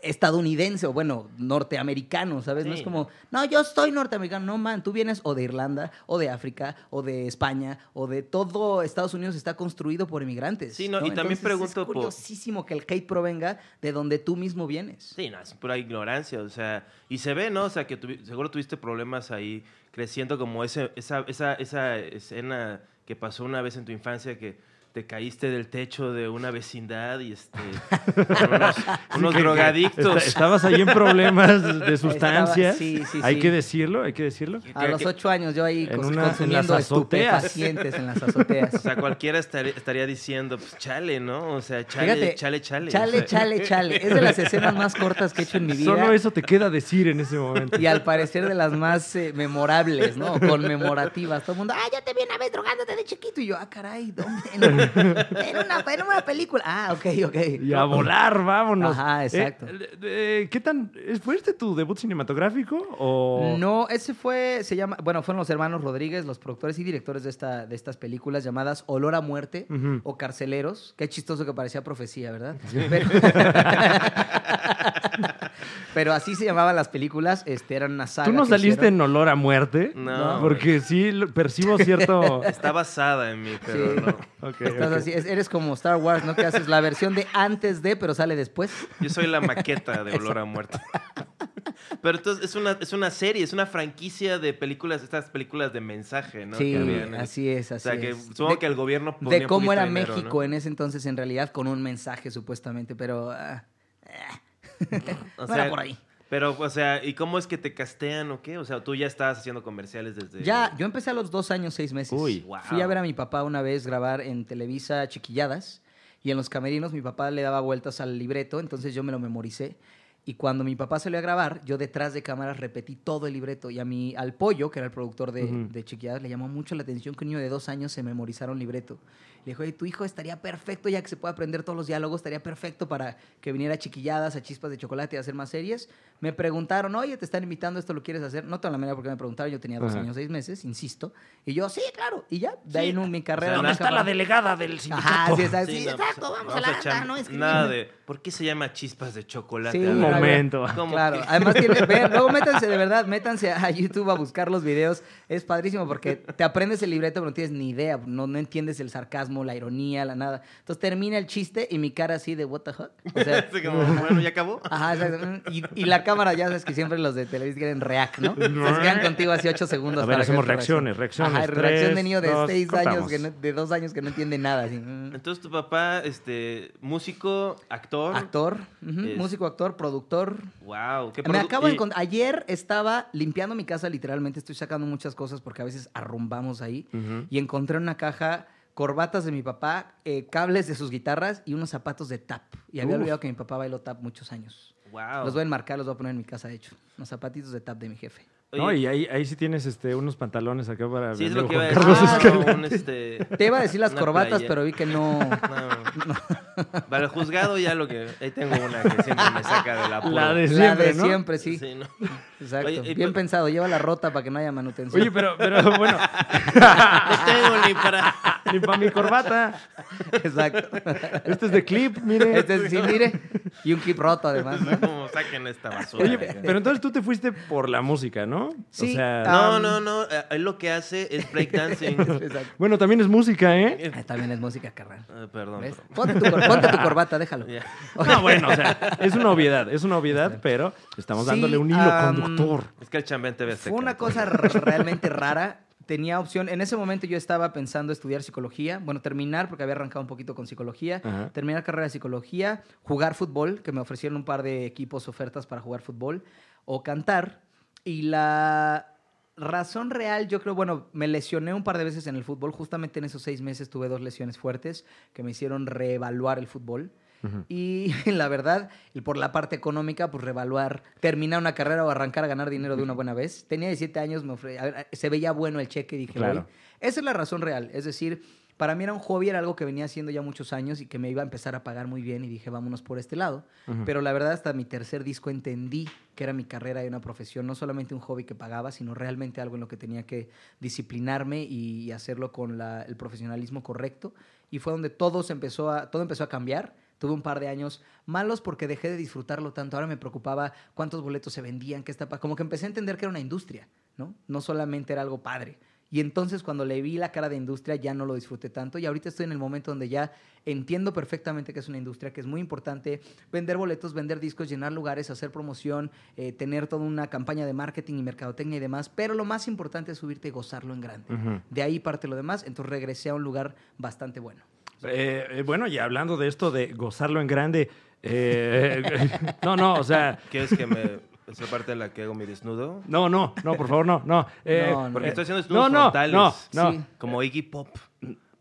[SPEAKER 3] estadounidense o bueno, norteamericano, ¿sabes? No es como, no, yo soy norteamericano. No, man, tú vienes o de Irlanda, o de África, o de España, o de todo Estados Unidos está construido por inmigrantes.
[SPEAKER 2] Sí, no, y también
[SPEAKER 3] Entonces,
[SPEAKER 2] pregunto
[SPEAKER 3] es
[SPEAKER 2] por-
[SPEAKER 3] curiosísimo que el hate provenga de donde tú mismo vienes.
[SPEAKER 2] Sí, no, es pura ignorancia, o sea, y se ve, ¿no? O sea, que seguro tuviste problemas ahí creciendo como ese, esa, esa, esa escena que pasó una vez en tu infancia que te caíste del techo de una vecindad y este unos, drogadictos.
[SPEAKER 1] esta- estabas ahí en problemas de sustancias.
[SPEAKER 3] sí, sí,
[SPEAKER 1] Hay
[SPEAKER 3] sí.
[SPEAKER 1] que decirlo, hay que decirlo.
[SPEAKER 3] A los ocho años yo ahí
[SPEAKER 1] En una- en
[SPEAKER 3] consumiendo
[SPEAKER 1] las azoteas.
[SPEAKER 3] estupefacientes en las azoteas.
[SPEAKER 2] O sea, cualquiera estaría, estaría diciendo, pues chale, ¿no? O sea, chale,
[SPEAKER 3] Fíjate,
[SPEAKER 2] chale, chale.
[SPEAKER 3] Chale,
[SPEAKER 2] O sea,
[SPEAKER 3] chale, chale. Es de las escenas más cortas que he hecho en mi vida.
[SPEAKER 1] Solo eso te queda decir en ese momento.
[SPEAKER 3] Y al parecer de las más eh, memorables, ¿no? Conmemorativas. Todo el mundo, ah, yo te vi una vez drogándote de chiquito. Y yo, ah, caray, ¿dónde? En, una, en una película. Ah, ok, ok.
[SPEAKER 1] Y a volar, vámonos.
[SPEAKER 3] Ajá, exacto.
[SPEAKER 1] Eh, eh, ¿Qué tan. ¿Fue este tu debut cinematográfico? O...
[SPEAKER 3] No, ese fue, se llama, bueno, fueron los hermanos Rodríguez, los productores y directores de, esta, de estas películas llamadas Olor a Muerte o Carceleros. Qué chistoso que parecía profecía, ¿verdad? Pero, Pero así se llamaban las películas, este, eran una saga.
[SPEAKER 1] ¿Tú no saliste
[SPEAKER 3] hicieron.
[SPEAKER 1] en olor a muerte?
[SPEAKER 2] No.
[SPEAKER 1] Porque sí percibo cierto.
[SPEAKER 2] Está basada en mí, pero
[SPEAKER 3] Sí.
[SPEAKER 2] no.
[SPEAKER 1] Ok,
[SPEAKER 3] Estás
[SPEAKER 1] ok.
[SPEAKER 3] así, es- eres como Star Wars, ¿no? Que haces la versión de antes de, pero sale después.
[SPEAKER 2] Yo soy la maqueta de Olor a Muerte. Pero entonces es una, es una serie, es una franquicia de películas, estas películas de mensaje, ¿no?
[SPEAKER 3] sí,
[SPEAKER 2] Que habían en-
[SPEAKER 3] así es,
[SPEAKER 2] O
[SPEAKER 3] así
[SPEAKER 2] sea, que
[SPEAKER 3] es.
[SPEAKER 2] supongo
[SPEAKER 3] de,
[SPEAKER 2] que el gobierno ponía
[SPEAKER 3] de cómo era
[SPEAKER 2] de dinero,
[SPEAKER 3] México
[SPEAKER 2] ¿no?
[SPEAKER 3] en ese entonces, en realidad, con un mensaje supuestamente, pero ah,
[SPEAKER 2] O
[SPEAKER 3] era por ahí.
[SPEAKER 2] Pero, o sea, ¿y cómo es que te castean o qué? O sea, tú ya estabas haciendo comerciales desde...
[SPEAKER 3] Ya, yo empecé a los dos años, seis meses.
[SPEAKER 1] Uy.
[SPEAKER 2] Wow.
[SPEAKER 3] Fui a ver a mi papá una vez grabar en Televisa Chiquilladas y en los camerinos mi papá le daba vueltas al libreto, entonces yo me lo memoricé. Y cuando mi papá salió a grabar, yo detrás de cámaras repetí todo el libreto. Y a mi, al pollo, que era el productor de, Chiquilladas, le llamó mucho la atención que un niño de dos años se memorizara un libreto. Le dijo, tu hijo estaría perfecto, ya que se puede aprender todos los diálogos, estaría perfecto para que viniera a Chiquilladas, a Chispas de Chocolate y a hacer más series. Me preguntaron, oye, te están invitando, ¿esto lo quieres hacer? No tengo la manera porque me preguntaron, yo tenía dos
[SPEAKER 1] Ajá.
[SPEAKER 3] años, seis meses, insisto. Y yo, sí, claro. Y ya, de ahí en mi carrera.
[SPEAKER 2] ¿dónde está
[SPEAKER 3] acababa.
[SPEAKER 1] delegada del sindicato?
[SPEAKER 3] Ajá, sí, exacto,
[SPEAKER 2] Sí,
[SPEAKER 3] sí,
[SPEAKER 2] no,
[SPEAKER 3] exacto,
[SPEAKER 2] pues,
[SPEAKER 3] vamos, a la
[SPEAKER 2] echar-
[SPEAKER 3] anda, no.
[SPEAKER 2] Nada de... ¿Por qué se llama chispas de chocolate?
[SPEAKER 3] Sí,
[SPEAKER 2] A
[SPEAKER 1] Un
[SPEAKER 2] ver,
[SPEAKER 3] no,
[SPEAKER 1] momento.
[SPEAKER 2] ¿cómo
[SPEAKER 3] Claro,
[SPEAKER 2] que?
[SPEAKER 3] además tiene, vean, luego métanse de verdad, métanse a YouTube a buscar los videos, es padrísimo porque te aprendes el libreto pero no tienes ni idea, no, no entiendes el sarcasmo, la ironía, la nada. Entonces termina el chiste y mi cara así de what the fuck. O sea,
[SPEAKER 2] como, bueno, ¿ya acabó?
[SPEAKER 3] Ajá. Y, y la cámara, ya sabes que siempre los de Televisa quieren react, ¿no? Se quedan contigo así ocho segundos.
[SPEAKER 1] A ver,
[SPEAKER 3] para
[SPEAKER 1] hacemos reacciones, reacciones.
[SPEAKER 3] Ajá, reacción
[SPEAKER 1] Tres,
[SPEAKER 3] de niño de
[SPEAKER 1] dos,
[SPEAKER 3] seis años,
[SPEAKER 1] cortamos.
[SPEAKER 3] que no- de dos años que no entiende nada. así.
[SPEAKER 2] Entonces tu papá, este, músico, actor.
[SPEAKER 3] Actor,
[SPEAKER 2] Es-
[SPEAKER 3] músico, actor, productor.
[SPEAKER 2] Wow. ¿qué
[SPEAKER 3] Me acabo de. Ayer estaba limpiando mi casa, literalmente. Estoy sacando muchas cosas porque a veces arrumbamos ahí. Y encontré en una caja corbatas de mi papá, eh, cables de sus guitarras y unos zapatos de tap. Y había
[SPEAKER 1] Uf.
[SPEAKER 3] olvidado que mi papá bailó tap muchos años.
[SPEAKER 2] Wow.
[SPEAKER 3] Los voy a enmarcar, los voy a poner en mi casa, de hecho. Unos zapatitos de tap de mi jefe.
[SPEAKER 1] No, y ahí, ahí sí tienes este, unos pantalones acá para.
[SPEAKER 2] sí, es lo que iba a
[SPEAKER 1] Juan
[SPEAKER 2] decir.
[SPEAKER 1] Carlos
[SPEAKER 3] Ah,
[SPEAKER 1] Escalante.
[SPEAKER 2] un, este,
[SPEAKER 3] Te iba a decir las corbatas,
[SPEAKER 2] playa.
[SPEAKER 3] pero vi que no.
[SPEAKER 2] no. Para el juzgado ya lo que... Ahí tengo una que siempre me saca de la
[SPEAKER 1] La de
[SPEAKER 3] La
[SPEAKER 1] siempre,
[SPEAKER 3] de
[SPEAKER 1] ¿no?
[SPEAKER 3] siempre, sí.
[SPEAKER 2] Sí, ¿no?
[SPEAKER 3] Exacto.
[SPEAKER 2] Oye,
[SPEAKER 3] Bien
[SPEAKER 2] pues-
[SPEAKER 3] pensado. Lleva la rota para que no haya manutención.
[SPEAKER 1] Oye, pero, pero bueno,
[SPEAKER 2] No tengo ni para...
[SPEAKER 1] ni para mi corbata.
[SPEAKER 3] Exacto.
[SPEAKER 1] Este es de clip, mire.
[SPEAKER 3] Este, sí, mire. Y un clip roto, además, ¿no?
[SPEAKER 2] Como saquen esta basura.
[SPEAKER 1] Oye, pero entonces tú te fuiste por la música, ¿no?
[SPEAKER 3] Sí,
[SPEAKER 1] O sea,
[SPEAKER 2] No, no, no. eh, Él lo que hace es breakdancing.
[SPEAKER 3] Exacto.
[SPEAKER 1] bueno, también es música, ¿eh?
[SPEAKER 3] Ah, También es música, carnal.
[SPEAKER 2] Ah, perdón.
[SPEAKER 3] Ponte tu, cor- ponte tu corbata, déjalo.
[SPEAKER 1] No, bueno, o sea, es una obviedad, es una obviedad, pero estamos
[SPEAKER 3] Sí,
[SPEAKER 1] dándole un hilo conductor.
[SPEAKER 2] Es que el chambén te ve
[SPEAKER 3] Fue una cosa realmente rara. Tenía opción. En ese momento yo estaba pensando estudiar psicología. Bueno, terminar, porque había arrancado un poquito con psicología.
[SPEAKER 1] Ajá.
[SPEAKER 3] Terminar carrera de psicología, jugar fútbol, que me ofrecieron un par de equipos, ofertas para jugar fútbol, o cantar. Y la razón real, yo creo, bueno, me lesioné un par de veces en el fútbol. Justamente en esos seis meses tuve dos lesiones fuertes que me hicieron reevaluar el fútbol. Y la verdad, y por la parte económica, pues reevaluar, terminar una carrera o arrancar a ganar dinero de una buena vez. Tenía 17 años, me ofre- a ver, se veía bueno el cheque y dije,
[SPEAKER 1] Claro.
[SPEAKER 3] Esa es la razón real. Es decir, para mí era un hobby, era algo que venía haciendo ya muchos años y que me iba a empezar a pagar muy bien y dije, vámonos por este lado. Pero la verdad, hasta mi tercer disco entendí que era mi carrera y una profesión, no solamente un hobby que pagaba, sino realmente algo en lo que tenía que disciplinarme y hacerlo con la- el profesionalismo correcto. Y fue donde todo, se empezó a, todo empezó a cambiar. Tuve un par de años malos porque dejé de disfrutarlo tanto. Ahora me preocupaba cuántos boletos se vendían, qué está pa- Como que empecé a entender que era una industria, ¿no? No solamente era algo padre. Y entonces cuando le vi la cara de industria ya no lo disfruté tanto. Y ahorita estoy en el momento donde ya entiendo perfectamente que es una industria, que es muy importante. Vender boletos, vender discos, llenar lugares, hacer promoción, eh, tener toda una campaña de marketing y mercadotecnia y demás, pero lo más importante es subirte y gozarlo en grande. De ahí parte lo demás, entonces regresé a un lugar bastante bueno.
[SPEAKER 1] Eh, eh, bueno, y hablando de esto de gozarlo en grande, eh, no, no, o sea,
[SPEAKER 2] ¿Quieres que me... esa parte en la que hago mi desnudo?
[SPEAKER 1] no, no, no, por favor, no, no. Eh,
[SPEAKER 3] No, no.
[SPEAKER 2] Porque
[SPEAKER 1] eh,
[SPEAKER 2] estoy haciendo desnudos
[SPEAKER 1] no, no,
[SPEAKER 2] frontales.
[SPEAKER 1] no, no.
[SPEAKER 3] Sí.
[SPEAKER 2] Como Iggy Pop.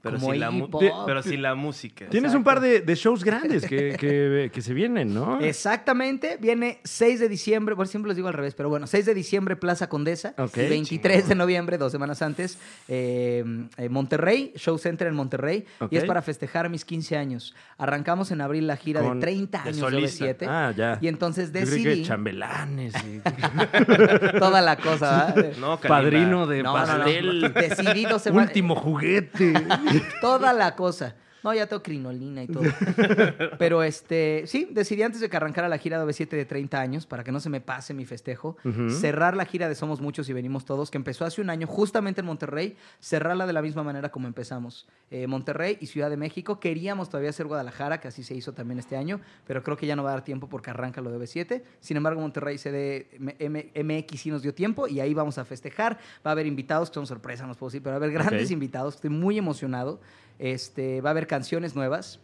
[SPEAKER 2] Pero,
[SPEAKER 3] Como
[SPEAKER 2] sin la,
[SPEAKER 3] Pop.
[SPEAKER 2] pero sin la música.
[SPEAKER 1] Tienes un
[SPEAKER 3] Exacto.
[SPEAKER 1] par de, de shows grandes que, que- que se vienen, ¿no?
[SPEAKER 3] Exactamente, viene 6 de diciembre, por siempre los digo al revés, pero bueno, 6 de diciembre Plaza Condesa,
[SPEAKER 1] Ok.
[SPEAKER 3] y 23 de noviembre, dos semanas antes, eh, eh, Monterrey, Show Center en Monterrey,
[SPEAKER 1] Ok.
[SPEAKER 3] y es para festejar mis 15 años. Arrancamos en abril la gira
[SPEAKER 1] Con-
[SPEAKER 3] de 30
[SPEAKER 2] de
[SPEAKER 3] años de
[SPEAKER 2] solista.
[SPEAKER 3] OV7,
[SPEAKER 1] Ah, ya.
[SPEAKER 3] y entonces
[SPEAKER 1] Yo creí que
[SPEAKER 3] decidí
[SPEAKER 1] chambelanes. y-
[SPEAKER 3] toda la cosa, ¿verdad?
[SPEAKER 2] No.
[SPEAKER 1] Padrino de
[SPEAKER 3] No, no, no.
[SPEAKER 1] pastel.
[SPEAKER 3] Decidí dos semanas-
[SPEAKER 1] Último juguete.
[SPEAKER 3] toda la cosa. No, ya tengo crinolina y todo. Pero este, sí, decidí antes de que arrancara la gira de OV7 de 30 años, para que no se me pase mi festejo, cerrar la gira de Somos Muchos y Venimos Todos, que empezó hace un año justamente en Monterrey, cerrarla de la misma manera como empezamos. Eh, Monterrey y Ciudad de México. Queríamos todavía hacer Guadalajara, que así se hizo también este año, pero creo que ya no va a dar tiempo porque arranca lo de OV7. Sin embargo, Monterrey CD MX sí nos dio tiempo y ahí vamos a festejar. Va a haber invitados, que son sorpresa, no os puedo decir, pero va a haber grandes invitados. Estoy muy emocionado. Este, va a haber canciones nuevas.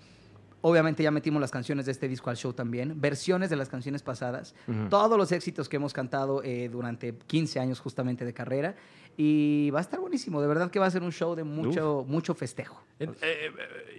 [SPEAKER 3] Obviamente ya metimos las canciones de este disco al show también, versiones de las canciones pasadas, todos los éxitos que hemos cantado eh, durante 15 años justamente de carrera y va a estar buenísimo, de verdad que va a ser un show de mucho, mucho festejo.
[SPEAKER 1] Eh, eh,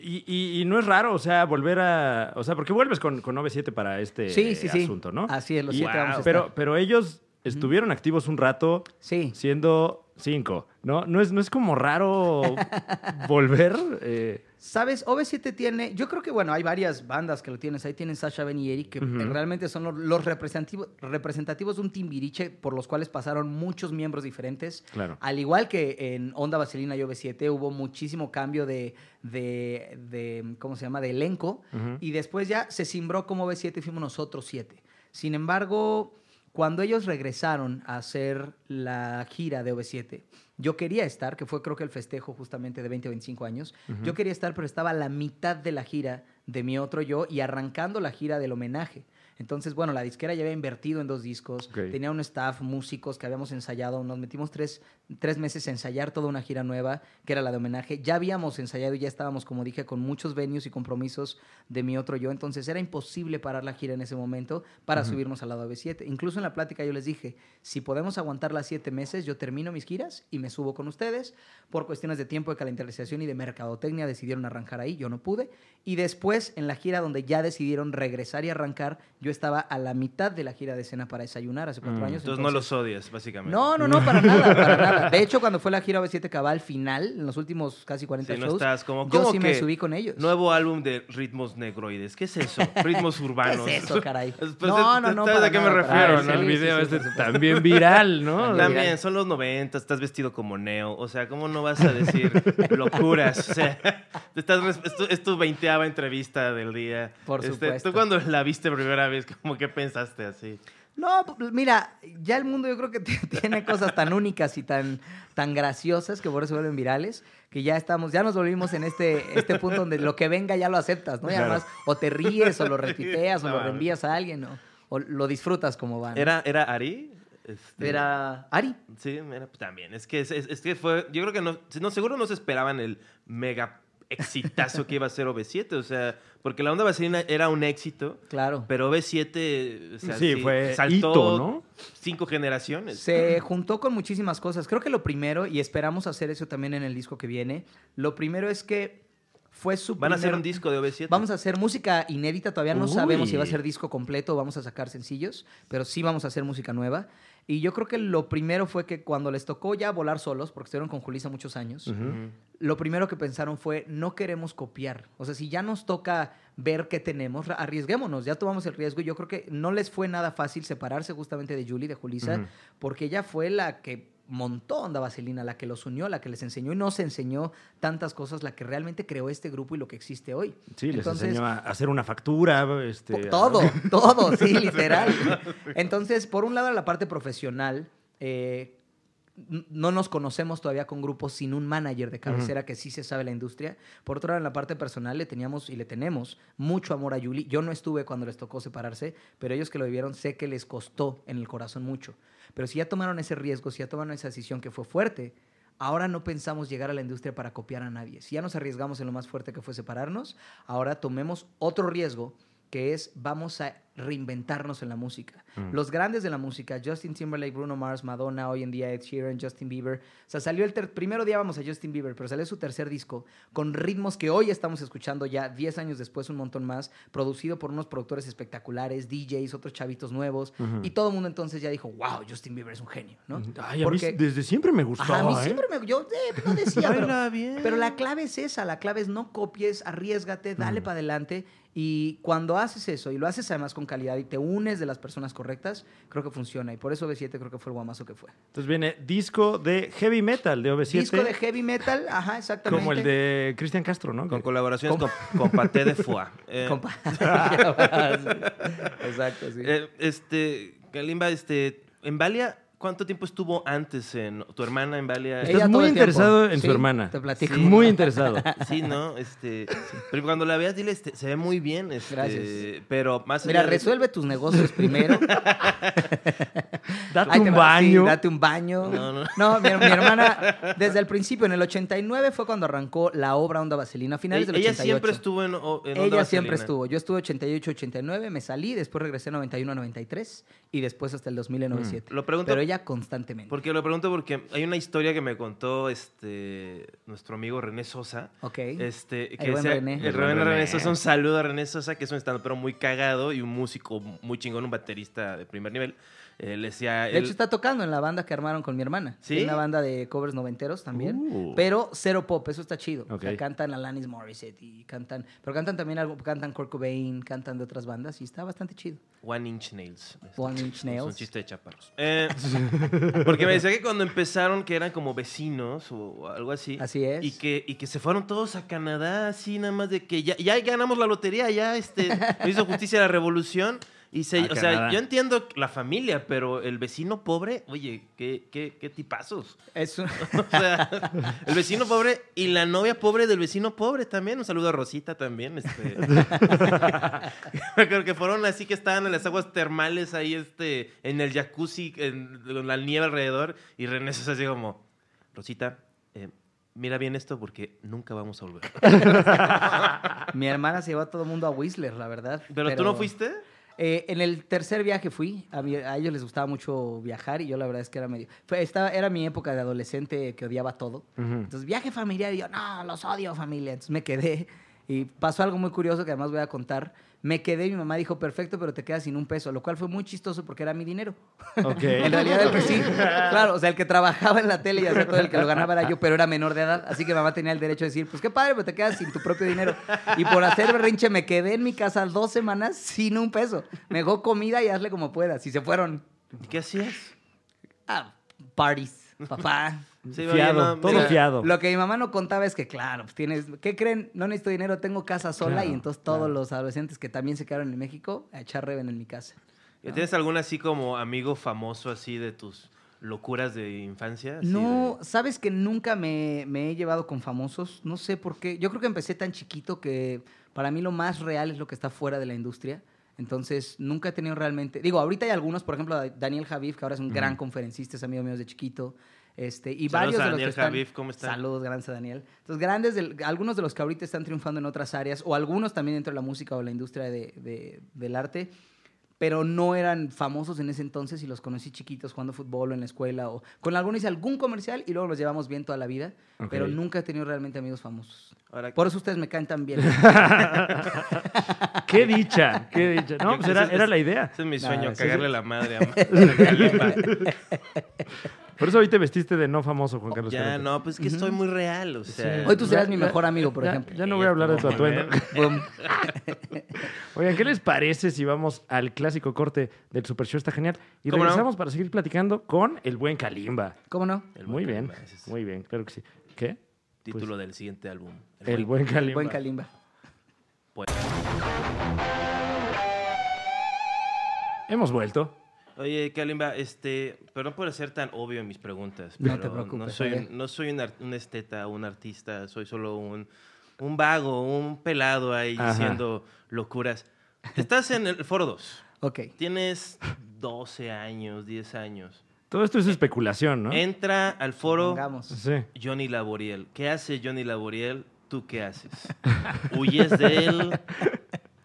[SPEAKER 1] y, y- y no es raro, o sea, volver a. O sea, porque vuelves con, con 9-7 para este
[SPEAKER 3] Sí, sí, sí.
[SPEAKER 1] asunto, ¿no?
[SPEAKER 3] Así es, los vamos a
[SPEAKER 1] pero,
[SPEAKER 3] estar.
[SPEAKER 1] pero ellos estuvieron activos un rato
[SPEAKER 3] Sí.
[SPEAKER 1] siendo cinco, ¿no? ¿No es, no es como raro volver? Eh,
[SPEAKER 3] ¿Sabes? OV7 tiene, yo creo que, bueno, hay varias bandas que lo tienes. Ahí tienen Sasha, Ben y Eric, que realmente son los, los representativos, representativos de un timbiriche por los cuales pasaron muchos miembros diferentes.
[SPEAKER 1] Claro.
[SPEAKER 3] Al igual que en Onda Vaselina y OV7 hubo muchísimo cambio de, de, de, ¿cómo se llama?, de elenco. Y después ya se cimbró como OV7 y fuimos nosotros siete. Sin embargo, cuando ellos regresaron a hacer la gira de OV7, yo quería estar, que fue creo que el festejo justamente de 20 o 25 años. Yo quería estar, pero estaba a la mitad de la gira de mi otro yo y arrancando la gira del homenaje. Entonces, bueno, la disquera ya había invertido en dos discos,
[SPEAKER 1] Ok.
[SPEAKER 3] tenía un staff, músicos que habíamos ensayado, nos metimos tres, tres meses a ensayar toda una gira nueva, que era la de homenaje. Ya habíamos ensayado y ya estábamos, como dije, con muchos venues y compromisos de mi otro yo, entonces era imposible parar la gira en ese momento para subirnos al lado de B7. Incluso en la plática yo les dije, si podemos aguantar las siete meses, yo termino mis giras y me subo con ustedes. Por cuestiones de tiempo, de calendarización y de mercadotecnia decidieron arrancar ahí, yo no pude. Y después, en la gira donde ya decidieron regresar y arrancar, yo estaba a la mitad de la gira de escena para desayunar hace cuatro
[SPEAKER 1] Mm.
[SPEAKER 3] años.
[SPEAKER 2] Entonces no los odias, básicamente.
[SPEAKER 3] No, no, no, para nada, para nada. De hecho, cuando fue la gira B7 Cabal final, en los últimos casi 40
[SPEAKER 2] Si no
[SPEAKER 3] shows,
[SPEAKER 2] estás como,
[SPEAKER 3] yo
[SPEAKER 2] ¿cómo
[SPEAKER 3] sí me
[SPEAKER 2] que
[SPEAKER 3] subí con ellos.
[SPEAKER 2] Nuevo álbum de ritmos negroides. ¿Qué es eso? Ritmos urbanos.
[SPEAKER 3] ¿Qué es eso, caray?
[SPEAKER 2] Pues,
[SPEAKER 3] No, no, no,
[SPEAKER 2] ¿Sabes a qué me
[SPEAKER 3] nada, para
[SPEAKER 2] refiero, no?
[SPEAKER 1] el
[SPEAKER 3] Sí,
[SPEAKER 1] video
[SPEAKER 3] sí, sí,
[SPEAKER 1] este también viral, ¿no?
[SPEAKER 2] También, son los 90, estás vestido como Neo. O sea, ¿cómo no vas a decir locuras? O sea, estás, es, tu, es tu veinteava entrevista del día.
[SPEAKER 3] Por
[SPEAKER 2] Este,
[SPEAKER 3] supuesto.
[SPEAKER 2] Tú cuando la viste primera vez, ¿cómo que pensaste así?
[SPEAKER 3] No, pues, mira, ya el mundo yo creo que tiene cosas tan únicas y tan, tan graciosas que por eso se vuelven virales, que ya estamos, ya nos volvimos en este, este punto donde lo que venga ya lo aceptas, ¿no? Y
[SPEAKER 1] Claro.
[SPEAKER 3] además, o te ríes, o lo retuiteas, o lo reenvías a alguien, o, o lo disfrutas como va. ¿no?
[SPEAKER 2] ¿Era, era Ari? Este,
[SPEAKER 3] Era Ari.
[SPEAKER 2] Sí, era, pues, también. Es que, es que fue. Yo creo que no, no. Seguro no se esperaban el mega exitazo que iba a ser OV7. O sea, porque la onda vaselina era un éxito,
[SPEAKER 3] Claro.
[SPEAKER 2] pero OV7 o sea,
[SPEAKER 1] Sí, fue
[SPEAKER 2] saltó
[SPEAKER 1] hito, ¿no?
[SPEAKER 2] cinco generaciones.
[SPEAKER 3] Se juntó con muchísimas cosas. Creo que lo primero, y esperamos hacer eso también en el disco que viene, lo primero es que fue su
[SPEAKER 2] Van a hacer un disco de OV7.
[SPEAKER 3] Vamos a hacer música inédita, todavía no
[SPEAKER 1] Uy.
[SPEAKER 3] sabemos si va a ser disco completo o vamos a sacar sencillos, pero sí vamos a hacer música nueva. Y yo creo que lo primero fue que cuando les tocó ya volar solos, porque estuvieron con Julissa muchos años, lo primero que pensaron fue, no queremos copiar. O sea, si ya nos toca ver qué tenemos, arriesguémonos, ya tomamos el riesgo. Y yo creo que no les fue nada fácil separarse justamente de Julie, de Julissa,
[SPEAKER 1] Ujú.
[SPEAKER 3] porque ella fue la que montó Onda Vaselina, la que los unió, la que les enseñó y nos enseñó tantas cosas, la que realmente creó este grupo y lo que existe hoy.
[SPEAKER 1] Sí, les enseñó a hacer una factura. Este, a-
[SPEAKER 3] Todo, todo, sí, literal. Entonces, por un lado, la parte profesional, eh, no nos conocemos todavía con grupos sin un manager de cabecera que sí se sabe la industria. Por otro lado, en la parte personal le teníamos y le tenemos mucho amor a Yuli. Yo no estuve cuando les tocó separarse, pero ellos que lo vivieron sé que les costó en el corazón mucho. Pero si ya tomaron ese riesgo, si ya tomaron esa decisión que fue fuerte, ahora no pensamos llegar a la industria para copiar a nadie. Si ya nos arriesgamos en lo más fuerte que fue separarnos, ahora tomemos otro riesgo que es vamos a reinventarnos en la música.
[SPEAKER 1] Mm.
[SPEAKER 3] Los grandes de la música, Justin Timberlake, Bruno Mars, Madonna, hoy en día Ed Sheeran, Justin Bieber. O sea, salió el primero día vamos a Justin Bieber, pero salió su tercer disco con ritmos que hoy estamos escuchando ya 10 años después, un montón más, producido por unos productores espectaculares, DJs, otros chavitos nuevos. Y todo el mundo entonces ya dijo, wow, Justin Bieber es un genio, ¿no?
[SPEAKER 1] Ay, a
[SPEAKER 3] Porque-
[SPEAKER 1] mí desde siempre me gustó.
[SPEAKER 3] Ajá, a mí
[SPEAKER 1] ¿eh?
[SPEAKER 3] siempre me... Yo eh, no decía, pero... Pero la clave es esa, la clave es no copies, arriesgate, dale
[SPEAKER 1] Mm.
[SPEAKER 3] para adelante. Y cuando haces eso y lo haces además con calidad y te unes de las personas correctas, creo que funciona. Y por eso B7 creo que fue el guamazo que fue.
[SPEAKER 1] Entonces viene disco de heavy metal de OV7.
[SPEAKER 3] Disco de heavy metal, ajá, exactamente.
[SPEAKER 1] como el de Cristian Castro, ¿no?
[SPEAKER 2] Con colaboraciones con, con Paté de Foie. Eh,
[SPEAKER 3] Compa- Exacto, sí.
[SPEAKER 2] eh, este, Kalimba, este, en Valia, ¿cuánto tiempo estuvo antes en tu hermana en Valia?
[SPEAKER 1] Estás
[SPEAKER 3] Ella
[SPEAKER 1] muy interesado en
[SPEAKER 3] Sí,
[SPEAKER 1] su hermana.
[SPEAKER 3] te platico.
[SPEAKER 2] Sí.
[SPEAKER 1] Muy interesado.
[SPEAKER 2] Sí, ¿no? Este, pero cuando la veas, dile, este, se ve muy bien. Este,
[SPEAKER 3] Gracias.
[SPEAKER 2] Pero más
[SPEAKER 3] Mira,
[SPEAKER 2] de-
[SPEAKER 3] resuelve tus negocios primero.
[SPEAKER 1] Date
[SPEAKER 3] Ahí
[SPEAKER 1] un baño.
[SPEAKER 3] sí, date un baño.
[SPEAKER 2] No,
[SPEAKER 3] No,
[SPEAKER 2] no.
[SPEAKER 3] mi, mi hermana, desde el principio, en el 89 fue cuando arrancó la obra Onda Vaselina, a finales del
[SPEAKER 2] Ella
[SPEAKER 3] 88.
[SPEAKER 2] siempre estuvo en, en Onda
[SPEAKER 3] Ella siempre estuvo. Yo estuve 88, 89, me salí, después regresé 91, 93 y después hasta el 2000 en 97.
[SPEAKER 2] Mm. Lo pregunto-
[SPEAKER 3] Pero ella constantemente.
[SPEAKER 2] Porque lo pregunto porque hay una historia que me contó este nuestro amigo René Sosa.
[SPEAKER 3] Ok.
[SPEAKER 2] Este, que
[SPEAKER 3] El buen
[SPEAKER 2] decía-
[SPEAKER 3] René.
[SPEAKER 2] El
[SPEAKER 1] El
[SPEAKER 2] René René. Sosa, un saludo a René Sosa, que es un stand pero muy cagado y un músico muy chingón, un baterista de primer nivel. Eh, le decía.
[SPEAKER 3] De
[SPEAKER 2] él-
[SPEAKER 3] hecho, está tocando en la banda que armaron con mi hermana.
[SPEAKER 2] ¿Sí?
[SPEAKER 3] Una banda de covers noventeros también.
[SPEAKER 1] Uh.
[SPEAKER 3] Pero cero pop, eso está chido. O sea, cantan Alanis Morissette y cantan... Pero cantan también algo, cantan Kurt Cobain, cantan de otras bandas y está bastante chido.
[SPEAKER 2] One Inch Nails.
[SPEAKER 3] One Inch
[SPEAKER 2] Es un
[SPEAKER 3] Nails.
[SPEAKER 2] chiste de chaparros. Eh, porque me decía que cuando empezaron que eran como vecinos o algo así.
[SPEAKER 3] Así es.
[SPEAKER 2] Y que, y que se fueron todos a Canadá, así nada más de que ya, ya ganamos la lotería, ya este, hizo justicia la revolución. Y se,
[SPEAKER 1] A
[SPEAKER 2] o sea, yo entiendo la familia, pero el vecino pobre, oye, qué, qué, qué tipazos.
[SPEAKER 3] Es un-
[SPEAKER 2] O sea, el vecino pobre y la novia pobre del vecino pobre también. Un saludo a Rosita también. Este. Creo que fueron así que estaban en las aguas termales ahí este, en el jacuzzi, en, con la nieve alrededor. Y René es así como, Rosita, eh, mira bien esto porque nunca vamos a volver.
[SPEAKER 3] Mi hermana se llevó a todo el mundo a Whistler, la verdad.
[SPEAKER 2] ¿Pero, tú no fuiste?
[SPEAKER 3] Eh, en el tercer viaje fui. A, mí- a ellos les gustaba mucho viajar y yo la verdad es que era medio... Fue, estaba, era mi época de adolescente que odiaba todo. Entonces, viaje familiar y yo, no, los odio familia. Entonces me quedé y pasó algo muy curioso que además voy a contar. Me quedé y mi mamá dijo, perfecto, pero te quedas sin un peso, lo cual fue muy chistoso porque era mi dinero.
[SPEAKER 1] Ok.
[SPEAKER 3] En realidad el que sí, claro, o sea, el que trabajaba en la tele y hacía todo el que lo ganaba era yo, pero era menor de edad, así que mamá tenía el derecho de decir, pues qué padre, pero te quedas sin tu propio dinero. Y por hacer berrinche me quedé en mi casa dos semanas sin un peso. Me dejó comida y hazle como puedas. Y se fueron
[SPEAKER 2] ¿Y qué hacías?
[SPEAKER 3] a parties, papá.
[SPEAKER 2] Sí,
[SPEAKER 1] Fiado, todo
[SPEAKER 2] mira,
[SPEAKER 1] fiado.
[SPEAKER 3] Lo que mi mamá no contaba es que, claro, pues tienes, ¿qué creen? No necesito dinero, tengo casa sola
[SPEAKER 1] Claro,
[SPEAKER 3] y entonces todos
[SPEAKER 1] claro.
[SPEAKER 3] los adolescentes que también se quedaron en México a echar reven en mi casa.
[SPEAKER 2] ¿Y ¿Tienes algún así como amigo famoso así de tus locuras de infancia?
[SPEAKER 3] No,
[SPEAKER 2] de-
[SPEAKER 3] sabes que nunca me, me he llevado con famosos, no sé por qué. Yo creo que empecé tan chiquito que para mí lo más real es lo que está fuera de la industria. Entonces, nunca he tenido realmente... Digo, ahorita hay algunos, por ejemplo, Daniel Javif, que ahora es un gran conferencista, es amigo mío desde chiquito. Este, y
[SPEAKER 2] Saludos
[SPEAKER 3] varios
[SPEAKER 2] a
[SPEAKER 3] de los
[SPEAKER 2] Daniel
[SPEAKER 3] que están,
[SPEAKER 2] Javif, ¿cómo está?
[SPEAKER 3] Saludos, gracias a Daniel. Entonces, grandes, del- algunos de los que ahorita están triunfando en otras áreas, o algunos también dentro de la música o la industria de- de- del arte, pero no eran famosos en ese entonces y los conocí chiquitos jugando fútbol o en la escuela o con algunos hice algún comercial y luego los llevamos bien toda la vida, pero nunca he tenido realmente amigos famosos.
[SPEAKER 2] Ahora,
[SPEAKER 3] Por eso ustedes me caen tan bien.
[SPEAKER 1] ¡Qué dicha! ¡Qué dicha! No, pues era, la idea.
[SPEAKER 2] Ese es mi sueño, cagarle
[SPEAKER 1] sí.
[SPEAKER 2] la madre a.
[SPEAKER 1] Por eso hoy te vestiste de no famoso, Juan Carlos.
[SPEAKER 2] Ya, no, pues que estoy muy real, o sea.
[SPEAKER 3] Hoy tú serás mi mejor amigo, por
[SPEAKER 1] ya-
[SPEAKER 3] ejemplo.
[SPEAKER 1] Ya no voy a hablar de tu atuendo. Oigan, ¿qué les parece si vamos al clásico corte del Super Show? Está genial. Y regresamos para seguir platicando con el buen Kalimba.
[SPEAKER 3] ¿Cómo no?
[SPEAKER 2] El
[SPEAKER 1] Muy
[SPEAKER 2] buen
[SPEAKER 1] bien,
[SPEAKER 2] Kalimba, ese es
[SPEAKER 1] muy bien, claro que sí. ¿Qué?
[SPEAKER 2] Título del siguiente álbum.
[SPEAKER 1] El buen Kalimba.
[SPEAKER 3] Buen Kalimba.
[SPEAKER 2] Pues,
[SPEAKER 1] Hemos vuelto.
[SPEAKER 2] Oye, Kalimba, este, perdón por ser tan obvio en mis preguntas.
[SPEAKER 3] No
[SPEAKER 2] pero
[SPEAKER 3] te preocupes,
[SPEAKER 2] No soy,
[SPEAKER 3] Javier.
[SPEAKER 2] no soy un, un esteta, un artista, soy solo un, un vago, un pelado ahí
[SPEAKER 1] Ajá.
[SPEAKER 2] diciendo locuras. Estás en el Foro 2.
[SPEAKER 3] Ok.
[SPEAKER 2] Tienes 12 años, 10 años.
[SPEAKER 1] Todo esto es especulación, ¿no?
[SPEAKER 2] Entra al foro.
[SPEAKER 1] Sí.
[SPEAKER 2] Johnny Laboriel. ¿Qué hace Johnny Laboriel? ¿Tú qué haces? ¿Huyes de él?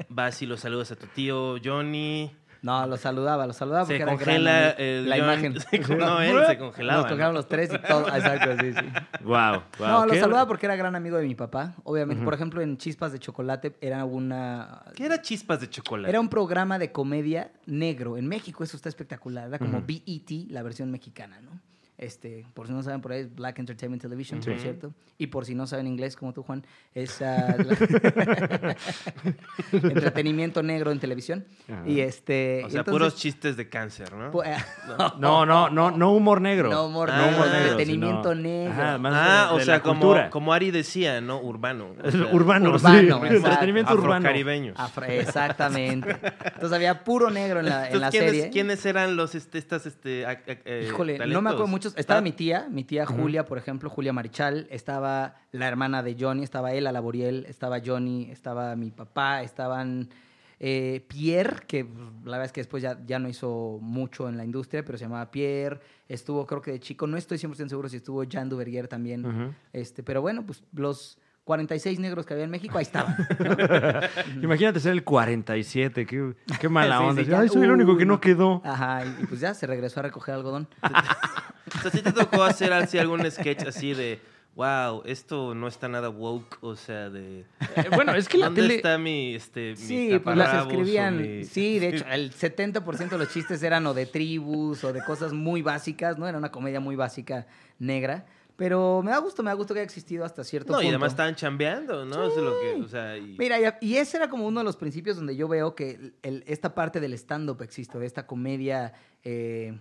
[SPEAKER 2] ¿Vas y lo saludas a tu tío Johnny?
[SPEAKER 3] No, lo saludaba, lo saludaba porque era gran amigo.
[SPEAKER 2] el
[SPEAKER 3] la imagen.
[SPEAKER 2] se con- no, él se congelaba,
[SPEAKER 3] Nos
[SPEAKER 2] ¿no?
[SPEAKER 3] congelaron los tres y todo. Exacto, sí, sí.
[SPEAKER 1] Wow, wow.
[SPEAKER 3] no, lo saludaba porque era gran amigo de mi papá. Obviamente, por ejemplo, en Chispas de Chocolate era una...
[SPEAKER 2] ¿Qué era chispas de chocolate?
[SPEAKER 3] Era un programa de comedia negro. En México eso está espectacular. Era como
[SPEAKER 1] Ujú.
[SPEAKER 3] BET, la versión mexicana, ¿no? Este, por si no saben por ahí, es Black Entertainment Television, por cierto. Y por si no saben inglés, como tú, Juan, es la- entretenimiento negro en televisión.
[SPEAKER 1] Ajá.
[SPEAKER 3] Y este.
[SPEAKER 2] O sea,
[SPEAKER 3] entonces,
[SPEAKER 2] puros chistes de cáncer, ¿no?
[SPEAKER 1] No, no, no, no humor negro.
[SPEAKER 3] No humor
[SPEAKER 2] Ah,
[SPEAKER 3] negro,
[SPEAKER 2] no humor negro,
[SPEAKER 3] entretenimiento
[SPEAKER 1] sino-
[SPEAKER 3] negro.
[SPEAKER 1] Ajá, más
[SPEAKER 2] ah,
[SPEAKER 1] de-
[SPEAKER 2] o
[SPEAKER 1] de
[SPEAKER 2] sea, como,
[SPEAKER 1] cultura.
[SPEAKER 2] como Ari decía, ¿no? Urbano. O
[SPEAKER 1] Es
[SPEAKER 2] sea,
[SPEAKER 1] urbano,
[SPEAKER 3] Urbano,
[SPEAKER 1] sí. Entretenimiento urbano.
[SPEAKER 2] Afrocaribeños.
[SPEAKER 3] Afro- exactamente. Entonces había puro negro en la, en la
[SPEAKER 2] Entonces, ¿quiénes,
[SPEAKER 3] serie.
[SPEAKER 2] ¿quiénes eran los, este, estas, este, eh,
[SPEAKER 3] Híjole, no me acuerdo muchos. Estaba
[SPEAKER 2] Ah,
[SPEAKER 3] mi tía, mi tía Julia, por ejemplo, Julia Marichal. Estaba la hermana de Johnny, estaba Ella Laboriel, estaba Johnny, estaba mi papá, estaban eh, Pierre, que pues, la verdad es que después ya, ya no hizo mucho en la industria, pero se llamaba Pierre. Estuvo, creo que de chico, no estoy 100% seguro si estuvo Jan Duvergier también. Este, pero bueno, pues los 46 negros que había en México, ahí estaban.
[SPEAKER 1] Imagínate ser el 47, qué, qué mala
[SPEAKER 3] Sí, sí,
[SPEAKER 1] onda.
[SPEAKER 3] ya,
[SPEAKER 1] Ay, soy el único que no
[SPEAKER 3] no.
[SPEAKER 1] quedó.
[SPEAKER 3] Ajá, y, y pues ya se regresó a recoger algodón.
[SPEAKER 2] O sea, ¿sí te tocó hacer así algún sketch así de, wow, esto no está nada woke? O sea, de...
[SPEAKER 1] Eh, bueno, es que la
[SPEAKER 2] ¿Dónde
[SPEAKER 1] tele...
[SPEAKER 2] está mi, este, mi
[SPEAKER 3] Sí, pues las escribían.
[SPEAKER 2] mi-
[SPEAKER 3] Sí, de hecho, el 70% de los chistes eran o de tribus o de cosas muy básicas, ¿no? Era una comedia muy básica negra. Pero me da gusto, me da gusto que haya existido hasta cierto
[SPEAKER 2] No,
[SPEAKER 3] punto.
[SPEAKER 2] y además estaban chambeando, ¿no? Eso es lo que, o sea, y-
[SPEAKER 3] Mira, y, y ese era como uno de los principios donde yo veo que el- el- esta parte del stand-up existe, de esta comedia eh,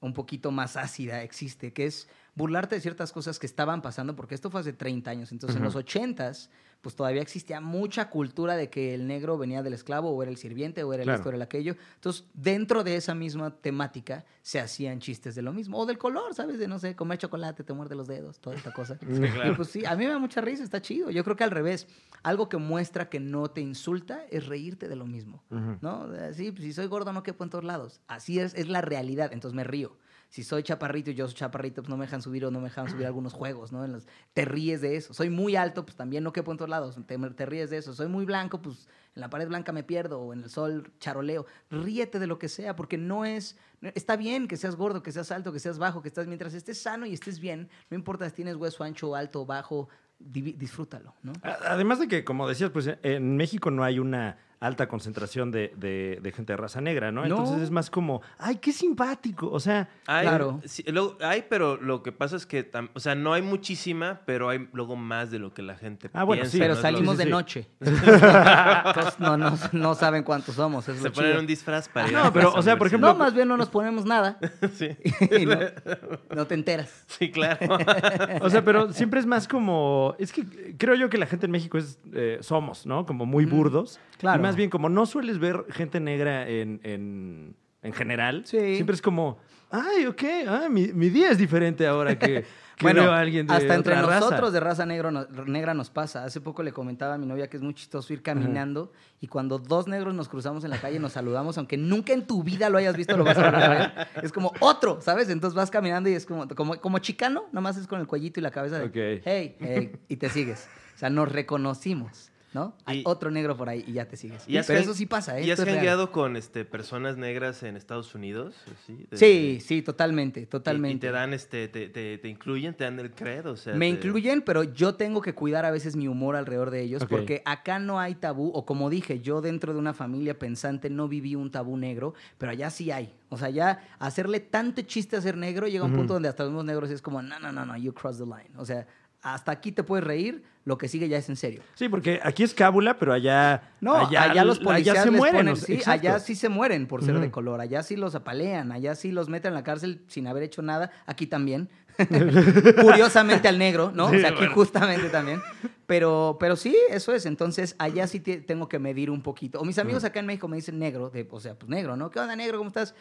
[SPEAKER 3] un poquito más ácida existe, que es burlarte de ciertas cosas que estaban pasando, porque esto fue hace 30 años. Entonces, en los 80s, pues todavía existía mucha cultura de que el negro venía del esclavo, o era el sirviente, o era el esto, o era el aquello. Entonces, dentro de esa misma temática, se hacían chistes de lo mismo. O del color, ¿sabes? De, no sé, comer chocolate, te muerde los dedos, toda esta cosa.
[SPEAKER 2] Sí, claro.
[SPEAKER 3] Y pues sí, a mí me da mucha risa, está chido. Yo creo que al revés, algo que muestra que no te insulta es reírte de lo mismo. ¿No? Sí, pues, si soy gordo no quepo en todos lados. Así es, es la realidad, entonces me río. Si soy chaparrito y yo soy chaparrito, pues no me dejan subir o no me dejan subir algunos juegos, ¿no? En los- te ríes de eso. Soy muy alto, pues también no quepo en todos lados. Te, te ríes de eso. Soy muy blanco, pues en la pared blanca me pierdo o en el sol charoleo. Ríete de lo que sea, porque no es... Está bien que seas gordo, que seas alto, que seas bajo, que estás... Mientras estés sano y estés bien, no importa si tienes hueso ancho, alto, bajo, divi- disfrútalo, ¿no?
[SPEAKER 1] Además de que, como decías, pues en México no hay una alta concentración de, de- de gente de raza negra, ¿no?
[SPEAKER 3] No.
[SPEAKER 1] Entonces es más como, ay, qué simpático. O sea,
[SPEAKER 2] Hay,
[SPEAKER 3] Claro.
[SPEAKER 2] sí, hay, pero lo que pasa es que, tam- o sea, no hay muchísima, pero hay luego más de lo que la gente
[SPEAKER 1] Ah, bueno,
[SPEAKER 2] piensa.
[SPEAKER 1] sí,
[SPEAKER 3] Pero salimos de
[SPEAKER 1] sí.
[SPEAKER 3] noche. Entonces no, no, no saben cuántos somos. Es
[SPEAKER 2] Se
[SPEAKER 3] lo
[SPEAKER 2] ponen
[SPEAKER 3] chido.
[SPEAKER 2] un disfraz para
[SPEAKER 1] Ah,
[SPEAKER 2] ir
[SPEAKER 1] no, pero, o sea, por ejemplo-
[SPEAKER 3] No, más bien no nos ponemos nada.
[SPEAKER 2] Sí,
[SPEAKER 3] y no, no te enteras.
[SPEAKER 2] sí, claro.
[SPEAKER 1] o sea, pero siempre es más como, es que creo yo que la gente en México es, eh, somos, ¿no? Como muy burdos.
[SPEAKER 3] claro.
[SPEAKER 1] Y más bien como no sueles ver gente negra en, en, en general.
[SPEAKER 3] Sí.
[SPEAKER 1] Siempre es como, ay, ok, ah, mi, mi día es diferente ahora que... que
[SPEAKER 3] Bueno,
[SPEAKER 1] veo a alguien de
[SPEAKER 3] hasta entre
[SPEAKER 1] raza.
[SPEAKER 3] nosotros de raza negro no- negra nos pasa. Hace poco le comentaba a mi novia que es muy chistoso ir caminando y cuando dos negros nos cruzamos en la calle nos saludamos, aunque nunca en tu vida lo hayas visto, lo vas a ver. Es como otro, ¿sabes? Entonces vas caminando y es como, como, como chicano, nomás es con el cuellito y la cabeza de,
[SPEAKER 1] Ok.
[SPEAKER 3] hey, hey, y te sigues. O sea, nos reconocimos, ¿no? Hay
[SPEAKER 2] Y-
[SPEAKER 3] otro negro por ahí y ya te sigues.
[SPEAKER 2] ¿Y has
[SPEAKER 3] Pero eso sí pasa, ¿eh?
[SPEAKER 2] ¿Y has
[SPEAKER 3] es
[SPEAKER 2] jangueado con este, personas negras en Estados Unidos? Sí, de-
[SPEAKER 3] Sí, sí, totalmente,
[SPEAKER 2] Y-
[SPEAKER 3] totalmente.
[SPEAKER 2] Y, te dan, este, te, te, te incluyen, te dan el credo. O sea,
[SPEAKER 3] Me
[SPEAKER 2] te-
[SPEAKER 3] incluyen, pero yo tengo que cuidar a veces mi humor alrededor de ellos, porque acá no hay tabú, o como dije, yo dentro de una familia pensante no viví un tabú negro, pero allá sí hay. O sea, ya hacerle tanto chiste a ser negro llega a un punto donde hasta los mismos negros es como, no, no, no, no, you cross the line. O sea, hasta aquí te puedes reír, lo que sigue ya es en serio.
[SPEAKER 1] Sí, porque aquí es cábula, pero allá.
[SPEAKER 3] No, allá, los policías
[SPEAKER 1] allá se mueren.
[SPEAKER 3] ponen- sí, allá sí se mueren por ser de color, allá sí los apalean, allá sí los meten en la cárcel sin haber hecho nada, aquí también. Curiosamente al negro, ¿no?
[SPEAKER 1] Sí,
[SPEAKER 3] o sea, aquí
[SPEAKER 1] bueno.
[SPEAKER 3] justamente también. Pero, pero sí, eso es. Entonces, allá sí te- tengo que medir un poquito. O mis amigos acá en México me dicen negro, de, o sea, pues negro, ¿no? ¿Qué onda, negro? ¿Cómo estás?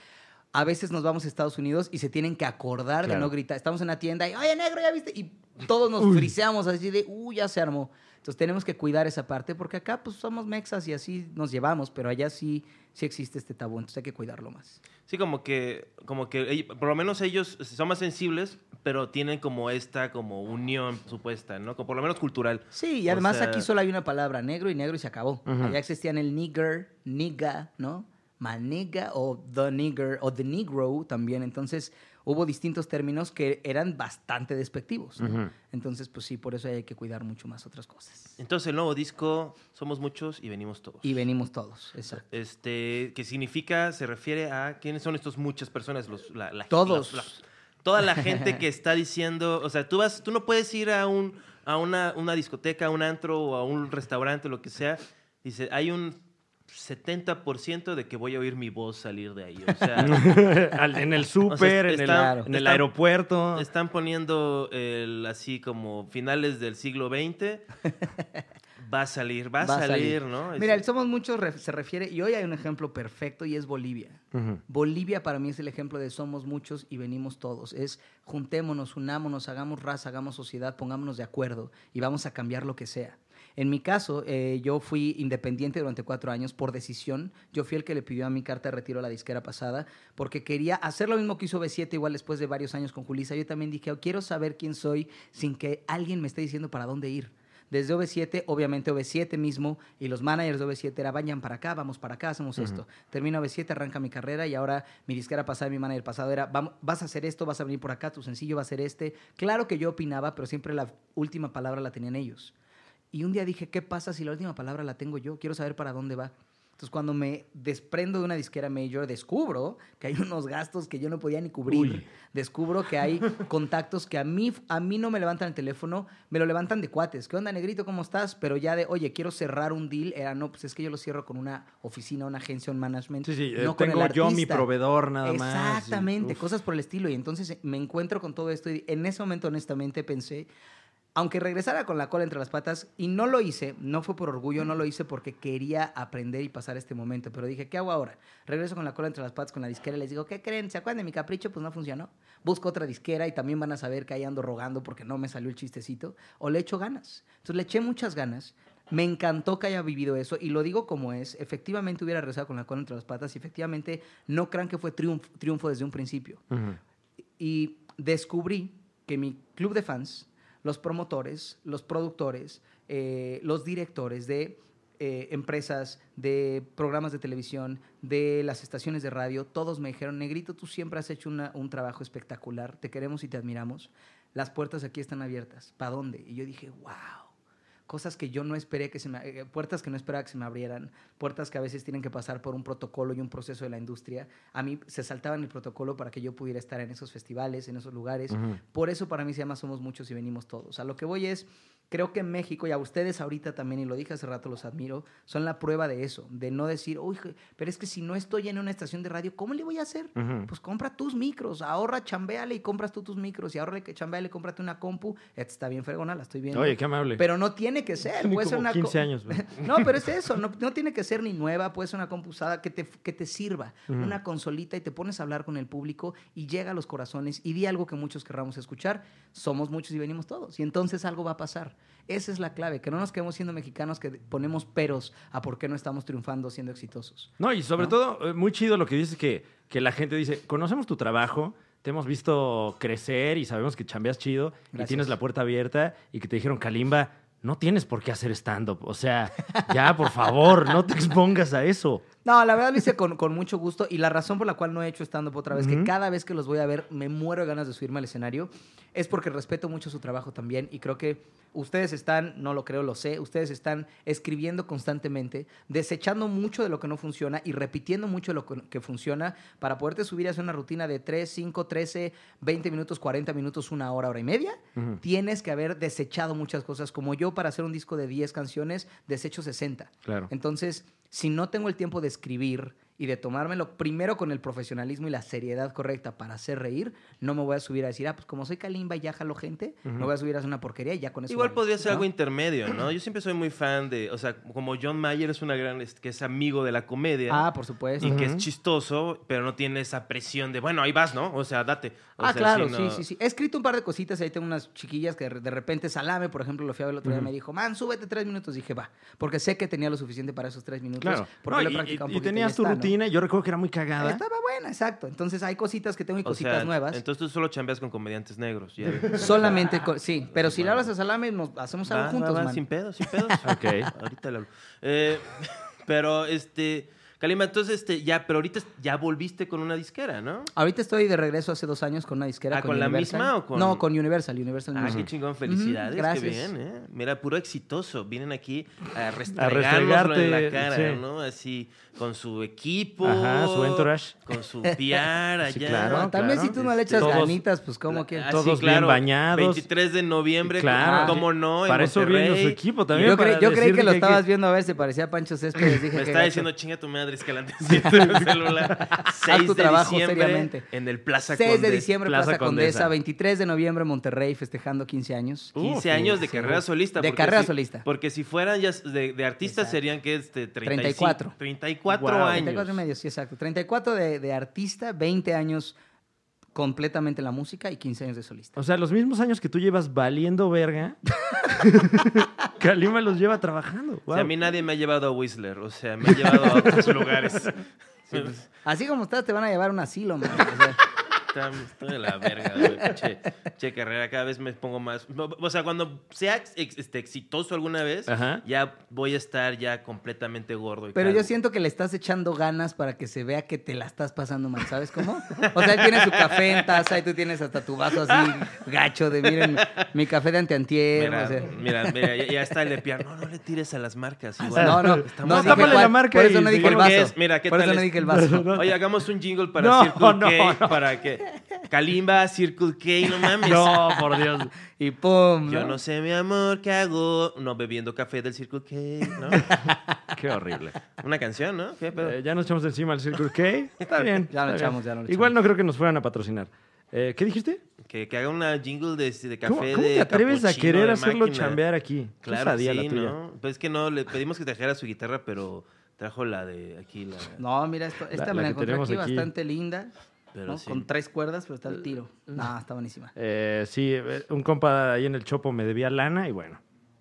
[SPEAKER 3] A veces nos vamos a Estados Unidos y se tienen que acordar de no gritar. Estamos en la tienda y, oye, negro, ¿ya viste? Y todos nos friseamos así de, uy, ya se armó. Entonces tenemos que cuidar esa parte porque acá pues somos mexas y así nos llevamos, pero allá sí, sí existe este tabú, entonces hay que cuidarlo más.
[SPEAKER 2] Sí, como que, como que por lo menos ellos son más sensibles, pero tienen como esta como unión supuesta, ¿no? Como por lo menos cultural.
[SPEAKER 3] Sí, y
[SPEAKER 2] O
[SPEAKER 3] además
[SPEAKER 2] sea-
[SPEAKER 3] aquí solo hay una palabra, negro y negro y se acabó.
[SPEAKER 1] Ujú.
[SPEAKER 3] Allá existían el nigger, nigga, ¿no? Maniga o the nigger o the negro también. Entonces hubo distintos términos que eran bastante despectivos. Entonces, pues sí, por eso hay que cuidar mucho más otras cosas.
[SPEAKER 2] Entonces el nuevo disco, somos muchos y venimos todos.
[SPEAKER 3] Y venimos todos, exacto.
[SPEAKER 2] Este, que significa, se refiere a quiénes son estos muchas personas, los, la, la-
[SPEAKER 3] Todos.
[SPEAKER 2] la- la- toda la gente que está diciendo, o sea, tú vas, tú no puedes ir a un, a una, una discoteca, a un antro o a un restaurante, lo que sea. Dice, hay un 70% de que voy a oír mi voz salir de ahí. O sea,
[SPEAKER 1] en el súper, en, el, en aeropuerto.
[SPEAKER 2] están poniendo el así como finales del siglo XX. Va a salir, va a, salir, ¿no?
[SPEAKER 3] Mira,
[SPEAKER 2] Es-
[SPEAKER 3] el Somos Muchos ref- se refiere, y hoy hay un ejemplo perfecto y es Bolivia. Bolivia para mí es el ejemplo de somos muchos y venimos todos. Es juntémonos, unámonos, hagamos raza, hagamos sociedad, pongámonos de acuerdo y vamos a cambiar lo que sea. En mi caso, eh, yo fui independiente durante cuatro años por decisión. Yo fui el que le pidió a mi carta de retiro a la disquera pasada porque quería hacer lo mismo que hizo B7 igual después de varios años con Julisa. Yo también dije, "Oh, quiero saber quién soy sin que alguien me esté diciendo para dónde ir. Desde OV7, obviamente OV7 mismo y los managers de OV7 era vayan para acá, vamos para acá, hacemos esto. Termino OV7, arranca mi carrera y ahora mi disquera pasada y mi manager pasado era "Vam- vas a hacer esto, vas a venir por acá, tu sencillo va a ser este. Claro que yo opinaba, pero siempre la última palabra la tenían ellos. Y un día dije, ¿qué pasa si la última palabra la tengo yo? Quiero saber para dónde va. Entonces, cuando me desprendo de una disquera major, descubro que hay unos gastos que yo no podía ni cubrir.
[SPEAKER 1] Uy.
[SPEAKER 3] Descubro que hay contactos que a mí, a mí no me levantan el teléfono, me lo levantan de cuates. ¿Qué onda, negrito? ¿Cómo estás? Pero ya de, oye, quiero cerrar un deal. Era, no, pues es que yo lo cierro con una oficina, una agencia, un management.
[SPEAKER 1] Sí, sí, eh,
[SPEAKER 3] no con el
[SPEAKER 1] tengo yo mi proveedor nada más.
[SPEAKER 3] Exactamente, cosas por el estilo. Y entonces eh, me encuentro con todo esto y en ese momento honestamente pensé, aunque regresara con la cola entre las patas, y no lo hice, no fue por orgullo, no lo hice porque quería aprender y pasar este momento, pero dije, ¿qué hago ahora? Regreso con la cola entre las patas con la disquera y les digo, ¿qué creen? ¿Se acuerdan de mi capricho? Pues no funcionó. Busco otra disquera y también van a saber que ahí ando rogando porque no me salió el chistecito, o le echo ganas. Entonces le eché muchas ganas. Me encantó que haya vivido eso y lo digo como es. Efectivamente hubiera regresado con la cola entre las patas y efectivamente no crean que fue triunfo, triunfo desde un principio y descubrí que mi club de fans, los promotores, los productores, eh, los directores de eh, empresas, de programas de televisión, de las estaciones de radio, todos me dijeron, Negrito, tú siempre has hecho una- un trabajo espectacular, te queremos y te admiramos, las puertas aquí están abiertas, ¿para dónde? Y yo dije, wow cosas que yo no esperé que se me eh, puertas que no esperaba que se me abrieran, puertas que a veces tienen que pasar por un protocolo y un proceso de la industria. A mí se saltaban el protocolo para que yo pudiera estar en esos festivales, en esos lugares. Por eso para mí se llama Somos Muchos y Venimos Todos. A lo que voy es, creo que en México, y a ustedes ahorita también, y lo dije hace rato, los admiro, son la prueba de eso, de no decir, uy, pero es que si no estoy en una estación de radio, ¿cómo le voy a hacer? Pues compra tus micros, ahorra, chambéale y compras tú tus micros, y ahorra que chambéale, cómprate una compu, esta está bien fregona, la estoy viendo.
[SPEAKER 1] Oye, qué amable.
[SPEAKER 3] Pero no tiene tiene que ser.
[SPEAKER 1] Tiene
[SPEAKER 3] Puede ser una
[SPEAKER 1] 15
[SPEAKER 3] co-
[SPEAKER 1] años.
[SPEAKER 3] No, pero es eso, no, no tiene que ser ni nueva, puede ser una compusada que te, que te sirva, una consolita y te pones a hablar con el público y llega a los corazones y di algo que muchos querramos escuchar. Somos muchos y venimos todos y entonces algo va a pasar. Esa es la clave, que no nos quedemos siendo mexicanos que ponemos peros a por qué no estamos triunfando siendo exitosos.
[SPEAKER 1] No, y sobre
[SPEAKER 3] ¿No?
[SPEAKER 1] todo, eh, muy chido lo que dices que, que la gente dice, conocemos tu trabajo, te hemos visto crecer y sabemos que chambeas chido y tienes la puerta abierta y que te dijeron, Kalimba, no tienes por qué hacer stand-up. O sea, ya, por favor, no te expongas a eso.
[SPEAKER 3] No, la verdad lo hice con, con mucho gusto y la razón por la cual no he hecho stand-up otra vez, que cada vez que los voy a ver me muero de ganas de subirme al escenario, es porque respeto mucho su trabajo también y creo que ustedes están, no lo creo, lo sé, ustedes están escribiendo constantemente, desechando mucho de lo que no funciona y repitiendo mucho de lo que, que funciona para poderte subir a hacer una rutina de 3, 5, 13, 20 minutos, 40 minutos, una hora, hora y media. Tienes que haber desechado muchas cosas, como yo para hacer un disco de 10 canciones, desecho 60.
[SPEAKER 1] Claro.
[SPEAKER 3] Entonces, si no tengo el tiempo de escribir y de tomármelo primero con el profesionalismo y la seriedad correcta para hacer reír, no me voy a subir a decir, ah, pues como soy Kalimba y ya jalo gente, me voy a subir a hacer una porquería y ya con eso.
[SPEAKER 2] Igual
[SPEAKER 3] vale",
[SPEAKER 2] podría ser
[SPEAKER 3] ¿no?
[SPEAKER 2] algo intermedio, ¿no? Yo siempre soy muy fan de, o sea, como John Mayer es una gran, es- que es amigo de la comedia.
[SPEAKER 3] Ah, por supuesto.
[SPEAKER 2] y que es chistoso, pero no tiene esa presión de, bueno, ahí vas, ¿no? O sea, date. O
[SPEAKER 3] ah,
[SPEAKER 2] sea,
[SPEAKER 3] claro,
[SPEAKER 2] sí,
[SPEAKER 3] sí,
[SPEAKER 2] no-
[SPEAKER 3] sí, sí. He escrito un par de cositas ahí tengo unas chiquillas que de repente Salame, por ejemplo, lo fui a ver el otro día, me dijo, man, súbete tres minutos. Dije, va, porque sé que tenía lo suficiente para esos tres minutos.
[SPEAKER 1] Claro.
[SPEAKER 3] Porque
[SPEAKER 1] No,
[SPEAKER 3] lo he practicado un
[SPEAKER 1] y, y
[SPEAKER 3] poquito y
[SPEAKER 1] tenías tu
[SPEAKER 3] ¿no?
[SPEAKER 1] rutina, yo recuerdo que era muy cagada.
[SPEAKER 3] Estaba buena, exacto. Entonces hay cositas que tengo y
[SPEAKER 2] o
[SPEAKER 3] cositas
[SPEAKER 2] sea,
[SPEAKER 3] nuevas.
[SPEAKER 2] Entonces tú solo chambeas con comediantes negros. ya.
[SPEAKER 3] Solamente, con- sí, pero si le hablas a Salame, nos hacemos algo
[SPEAKER 2] Va, va,
[SPEAKER 3] juntos,
[SPEAKER 2] va,
[SPEAKER 3] man.
[SPEAKER 2] sin pedos, sin pedos.
[SPEAKER 1] Ok.
[SPEAKER 2] Ahorita le hablo. Eh, pero, este, Kalima, entonces, este, ya, pero ahorita ya volviste con una disquera, ¿no?
[SPEAKER 3] Ahorita estoy de regreso hace dos años con una disquera.
[SPEAKER 2] Ah, ¿con la
[SPEAKER 3] Universal.
[SPEAKER 2] misma o con-
[SPEAKER 3] No, con Universal, Universal
[SPEAKER 2] Ah,
[SPEAKER 3] Music.
[SPEAKER 2] qué chingón, felicidades,
[SPEAKER 3] Ujú,
[SPEAKER 2] qué
[SPEAKER 3] gracias.
[SPEAKER 2] bien, ¿eh? Mira, puro exitoso. Vienen aquí a restregárnoslo en la cara,
[SPEAKER 1] sí.
[SPEAKER 2] ¿no? Así, con su equipo.
[SPEAKER 1] Ajá, su entourage.
[SPEAKER 2] Con su PR allá.
[SPEAKER 1] Sí, claro.
[SPEAKER 3] También si tú no le echas
[SPEAKER 1] todos-
[SPEAKER 3] ganitas, pues como que...
[SPEAKER 2] Ah,
[SPEAKER 1] Todos bien bañados.
[SPEAKER 2] 23 de noviembre,
[SPEAKER 1] Claro.
[SPEAKER 2] ¿cómo no? En
[SPEAKER 1] Para eso
[SPEAKER 2] Monterrey.
[SPEAKER 1] su equipo también.
[SPEAKER 3] yo, creí- yo creí
[SPEAKER 1] decir
[SPEAKER 3] que lo estabas viendo a ver si parecía Pancho Céspedes. Dije
[SPEAKER 2] Me
[SPEAKER 3] gacho.
[SPEAKER 2] diciendo, chinga tu madre, Escalante, siento en el celular. 6
[SPEAKER 3] tu
[SPEAKER 2] de
[SPEAKER 3] trabajo
[SPEAKER 2] diciembre
[SPEAKER 3] seriamente.
[SPEAKER 2] en el Plaza
[SPEAKER 3] 6 de
[SPEAKER 2] Condesa.
[SPEAKER 3] diciembre,
[SPEAKER 1] Plaza
[SPEAKER 3] Plaza, Condesa.
[SPEAKER 1] Condesa.
[SPEAKER 3] 23 de noviembre, Monterrey, festejando 15 años.
[SPEAKER 2] 15
[SPEAKER 1] Uf,
[SPEAKER 2] años de
[SPEAKER 3] sí.
[SPEAKER 2] carrera solista.
[SPEAKER 3] De carrera
[SPEAKER 2] si-
[SPEAKER 3] solista.
[SPEAKER 2] Porque si fueran ya de, de artistas
[SPEAKER 3] Exacto.
[SPEAKER 2] serían que este, 35,
[SPEAKER 3] 34.
[SPEAKER 2] 34
[SPEAKER 1] Wow.
[SPEAKER 2] años.
[SPEAKER 3] 34 y medio, sí, exacto. 34 de, de artista, 20 años completamente en la música y 15 años de solista.
[SPEAKER 1] O sea, los mismos años que tú llevas valiendo verga, Kalima los lleva trabajando.
[SPEAKER 2] O sea, a
[SPEAKER 1] Wow.
[SPEAKER 2] mí nadie me ha llevado a Whistler, o sea, me ha llevado a otros lugares.
[SPEAKER 3] Así como estás, te van a llevar a un asilo, man. O sea,
[SPEAKER 2] Está- Estoy de la verga, güey. Che, che, carrera, cada vez me pongo más. O sea, cuando sea ex- este, exitoso alguna vez,
[SPEAKER 1] Ajá.
[SPEAKER 2] ya voy a estar ya completamente gordo. Y
[SPEAKER 3] Pero yo siento que le estás echando ganas para que se vea que te la estás pasando mal, ¿sabes cómo? O sea, él tiene su café en taza y tú tienes hasta tu vaso así gacho de, miren, mi café de antiantier.
[SPEAKER 2] Mira,
[SPEAKER 3] o sea.
[SPEAKER 2] mira, mira, ya, ya está el de piar. No, no le tires a las marcas. Igual.
[SPEAKER 3] No, no, no cuál,
[SPEAKER 1] la marca
[SPEAKER 3] Por eso no dije el vaso.
[SPEAKER 2] mira, ¿qué
[SPEAKER 3] por eso
[SPEAKER 2] tal
[SPEAKER 3] no
[SPEAKER 2] es?
[SPEAKER 3] dije el vaso.
[SPEAKER 2] Oye, hagamos un jingle para
[SPEAKER 1] No, no,
[SPEAKER 2] K,
[SPEAKER 1] no.
[SPEAKER 2] para que Kalimba, Circle K, no mames.
[SPEAKER 1] No, por Dios.
[SPEAKER 3] Y pum.
[SPEAKER 2] Yo no sé, mi amor, ¿qué hago? No bebiendo café del Circle K, ¿no?
[SPEAKER 1] Qué horrible.
[SPEAKER 2] Una canción, ¿no? ¿Qué pedo?
[SPEAKER 1] Eh, ya nos echamos encima al Circle K. Está bien.
[SPEAKER 3] Ya lo echamos,
[SPEAKER 1] bien.
[SPEAKER 3] ya lo
[SPEAKER 1] Igual no creo que nos fueran a patrocinar. Eh, ¿Qué dijiste?
[SPEAKER 2] Que, que haga una jingle de, de café
[SPEAKER 1] ¿Cómo, cómo
[SPEAKER 2] de
[SPEAKER 1] te atreves a querer hacerlo
[SPEAKER 2] máquina?
[SPEAKER 1] chambear aquí?
[SPEAKER 2] Claro, sí,
[SPEAKER 1] la tuya.
[SPEAKER 2] ¿no? Pues es que no, le pedimos que trajera su guitarra, pero trajo la de aquí, la...
[SPEAKER 3] No, mira, esto, esta
[SPEAKER 1] La-
[SPEAKER 3] me
[SPEAKER 1] la
[SPEAKER 3] encontré aquí. bastante linda.
[SPEAKER 2] Pero
[SPEAKER 3] ¿no?
[SPEAKER 2] sí.
[SPEAKER 3] Con tres cuerdas, pero está el tiro. No, está buenísima.
[SPEAKER 1] Eh, sí, eh, un compa ahí en el Chopo me debía lana y bueno.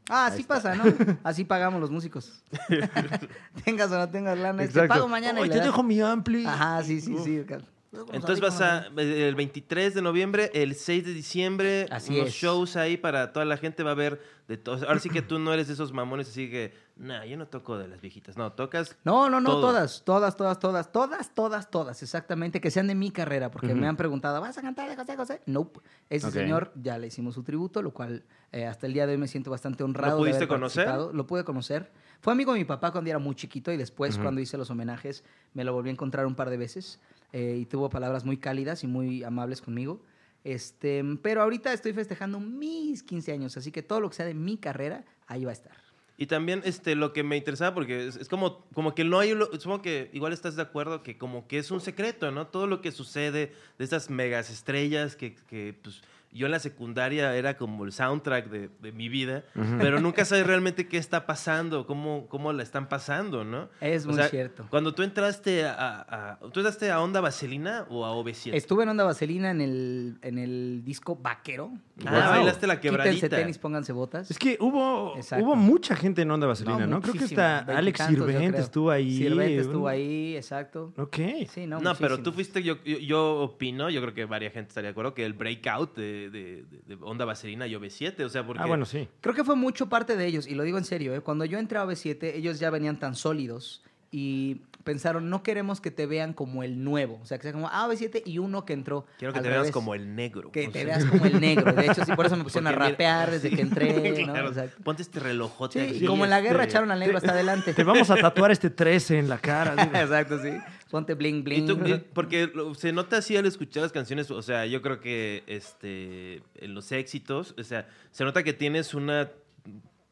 [SPEAKER 3] Ah, así pasa, ¿no? Así pagamos los músicos. tengas o no tengas lana, te
[SPEAKER 1] Exacto.
[SPEAKER 3] pago mañana y
[SPEAKER 1] Hoy te
[SPEAKER 3] das.
[SPEAKER 1] dejo mi ampli.
[SPEAKER 3] Ajá, sí, sí, sí.
[SPEAKER 2] Entonces vas a el 23 de noviembre, el 6 de diciembre,
[SPEAKER 3] Así
[SPEAKER 2] unos
[SPEAKER 3] es.
[SPEAKER 2] shows ahí para toda la gente va a ver de todos. Ahora sí que tú no eres de esos mamones así que, nah, yo no toco de las viejitas. No, tocas
[SPEAKER 3] No, no, no,
[SPEAKER 2] Todo.
[SPEAKER 3] todas, todas, todas, todas, todas, todas, todas, exactamente, que sean de mi carrera, porque me han preguntado, ¿vas a cantar de José José? Nope. Ese señor ya le hicimos su tributo, lo cual eh, hasta el día de hoy me siento bastante honrado. de
[SPEAKER 2] pudiste
[SPEAKER 3] haber
[SPEAKER 2] conocer?
[SPEAKER 3] participado. Lo pude conocer. Fue amigo de mi papá cuando era muy chiquito y después, cuando hice los homenajes, me lo volví a encontrar un par de veces eh, y tuvo palabras muy cálidas y muy amables conmigo. Este, pero ahorita estoy festejando mis 15 años, así que todo lo que sea de mi carrera, ahí va a estar.
[SPEAKER 2] Y también este, lo que me interesaba, porque es, como, como que no hay, supongo que igual estás de acuerdo que como que es un secreto, ¿no? Todo lo que sucede de estas megas estrellas que, que pues, yo en la secundaria era como el soundtrack de, de mi vida, pero nunca sabes realmente qué está pasando, cómo, cómo la están pasando, ¿no?
[SPEAKER 3] Es
[SPEAKER 2] O
[SPEAKER 3] muy
[SPEAKER 2] sea,
[SPEAKER 3] cierto.
[SPEAKER 2] Cuando tú entraste a, a- ¿Tú entraste a Onda Vaselina o a OV7?
[SPEAKER 3] Estuve en Onda Vaselina en el, en el disco Vaquero.
[SPEAKER 2] Ah,
[SPEAKER 1] Wow.
[SPEAKER 2] bailaste la
[SPEAKER 3] Quítense
[SPEAKER 2] quebradita.
[SPEAKER 3] tenis, pónganse botas.
[SPEAKER 1] Es que hubo,
[SPEAKER 3] Exacto.
[SPEAKER 1] hubo mucha gente en Onda Vaselina, ¿no? Creo que hasta Alex
[SPEAKER 3] veintitantos, yo
[SPEAKER 1] Sirvent
[SPEAKER 3] creo.
[SPEAKER 1] estuvo ahí.
[SPEAKER 3] Sirvent
[SPEAKER 1] un-
[SPEAKER 3] estuvo ahí, exacto.
[SPEAKER 1] Ok.
[SPEAKER 3] Sí, no,
[SPEAKER 2] No, pero tú fuiste, yo, yo, yo opino, yo creo que varias gente estaría de acuerdo, que el breakout de, de, de- de Onda Vaselina y OV7, o sea, porque...
[SPEAKER 1] Ah, bueno, sí.
[SPEAKER 3] Creo que fue mucho parte de ellos, y lo digo en serio, ¿eh? cuando yo entré a OV7, ellos ya venían tan sólidos y pensaron, no queremos que te vean como el nuevo, o sea, que sea como, ah, OV7 y uno que entró.
[SPEAKER 2] Quiero que
[SPEAKER 3] al
[SPEAKER 2] te veas
[SPEAKER 3] revés.
[SPEAKER 2] como el negro.
[SPEAKER 3] Que
[SPEAKER 2] o
[SPEAKER 3] te
[SPEAKER 2] sea.
[SPEAKER 3] veas como el negro. De hecho, sí, por eso me pusieron a
[SPEAKER 2] Porque mira-
[SPEAKER 3] rapear desde
[SPEAKER 2] sí,
[SPEAKER 3] que entré, ¿no?
[SPEAKER 2] claro.
[SPEAKER 3] Exacto.
[SPEAKER 2] Ponte este relojote
[SPEAKER 3] Sí,
[SPEAKER 2] aquí.
[SPEAKER 3] como en la guerra
[SPEAKER 1] este,
[SPEAKER 3] echaron al negro hasta adelante.
[SPEAKER 1] Te vamos a tatuar este 13 en la cara.
[SPEAKER 3] Exacto, sí. Ponte bling
[SPEAKER 2] Y
[SPEAKER 3] bling.
[SPEAKER 2] tú- y- porque se nota así al escuchar las canciones, o sea, yo creo que este en los éxitos, o sea, se nota que tienes una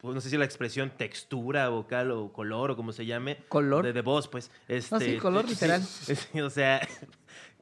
[SPEAKER 2] pues, no sé si la expresión textura vocal o color o como se llame,
[SPEAKER 3] ¿Color?
[SPEAKER 2] de, de voz, pues. Este,
[SPEAKER 3] sí, color literal.
[SPEAKER 2] sí, o sea,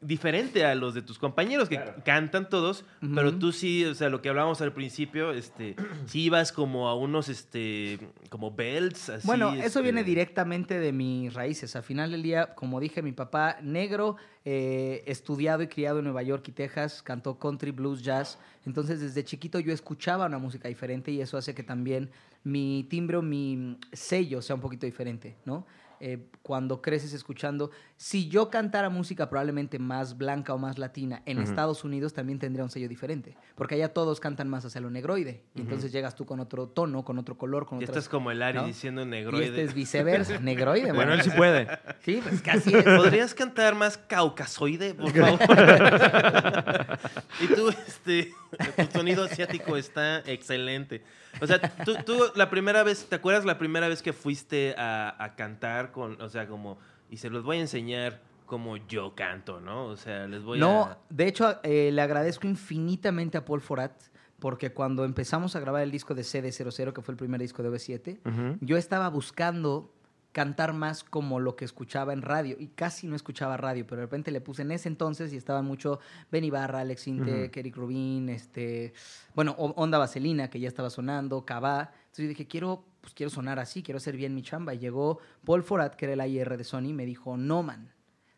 [SPEAKER 2] diferente a los de tus compañeros que cantan todos, pero tú sí, o sea, lo que hablábamos al principio, este, sí ibas como a unos, este, como belts, así.
[SPEAKER 3] Bueno, eso
[SPEAKER 2] este,
[SPEAKER 3] viene directamente de mis raíces. Al final del día, como dije, mi papá negro, eh, estudiado y criado en Nueva York y Texas, cantó country, blues, jazz. Entonces, desde chiquito yo escuchaba una música diferente y eso hace que también mi timbre o mi sello sea un poquito diferente, ¿no? Eh, cuando creces escuchando, si yo cantara música probablemente más blanca o más latina en. Estados Unidos también tendría un sello diferente, porque allá todos cantan más hacia lo negroide, y entonces llegas tú con otro tono, con otro color, con
[SPEAKER 2] Y
[SPEAKER 3] otras...
[SPEAKER 2] estás como el Ari
[SPEAKER 3] ¿no?
[SPEAKER 2] diciendo
[SPEAKER 3] Y
[SPEAKER 2] negroide.
[SPEAKER 3] este es viceversa, negroide.
[SPEAKER 1] Bueno, él sí puede.
[SPEAKER 3] Sí, pues casi es.
[SPEAKER 2] ¿Podrías cantar más caucasoide, por favor? y tú, este, tu sonido asiático está excelente. O sea, tú, tú la primera vez, ¿te acuerdas la primera vez que fuiste a, a cantar con, o sea, como, y se los voy a enseñar como yo canto, ¿no? O sea, les voy
[SPEAKER 3] No,
[SPEAKER 2] a...
[SPEAKER 3] de hecho, eh, le agradezco infinitamente a Paul Forat, porque cuando empezamos a grabar el disco de CD00, que fue el primer disco de OV7,
[SPEAKER 1] Ujú.
[SPEAKER 3] yo estaba buscando cantar más como lo que escuchaba en radio y casi no escuchaba radio, pero de repente le puse en ese entonces y estaban mucho Benny Barra, Alex. Eric Rubin, este, bueno, Onda Vaselina que ya estaba sonando, Cabá. Entonces yo dije, quiero, pues quiero sonar así, quiero hacer bien mi chamba. Y llegó Paul Forat, que era el IR de Sony, y me dijo, no man,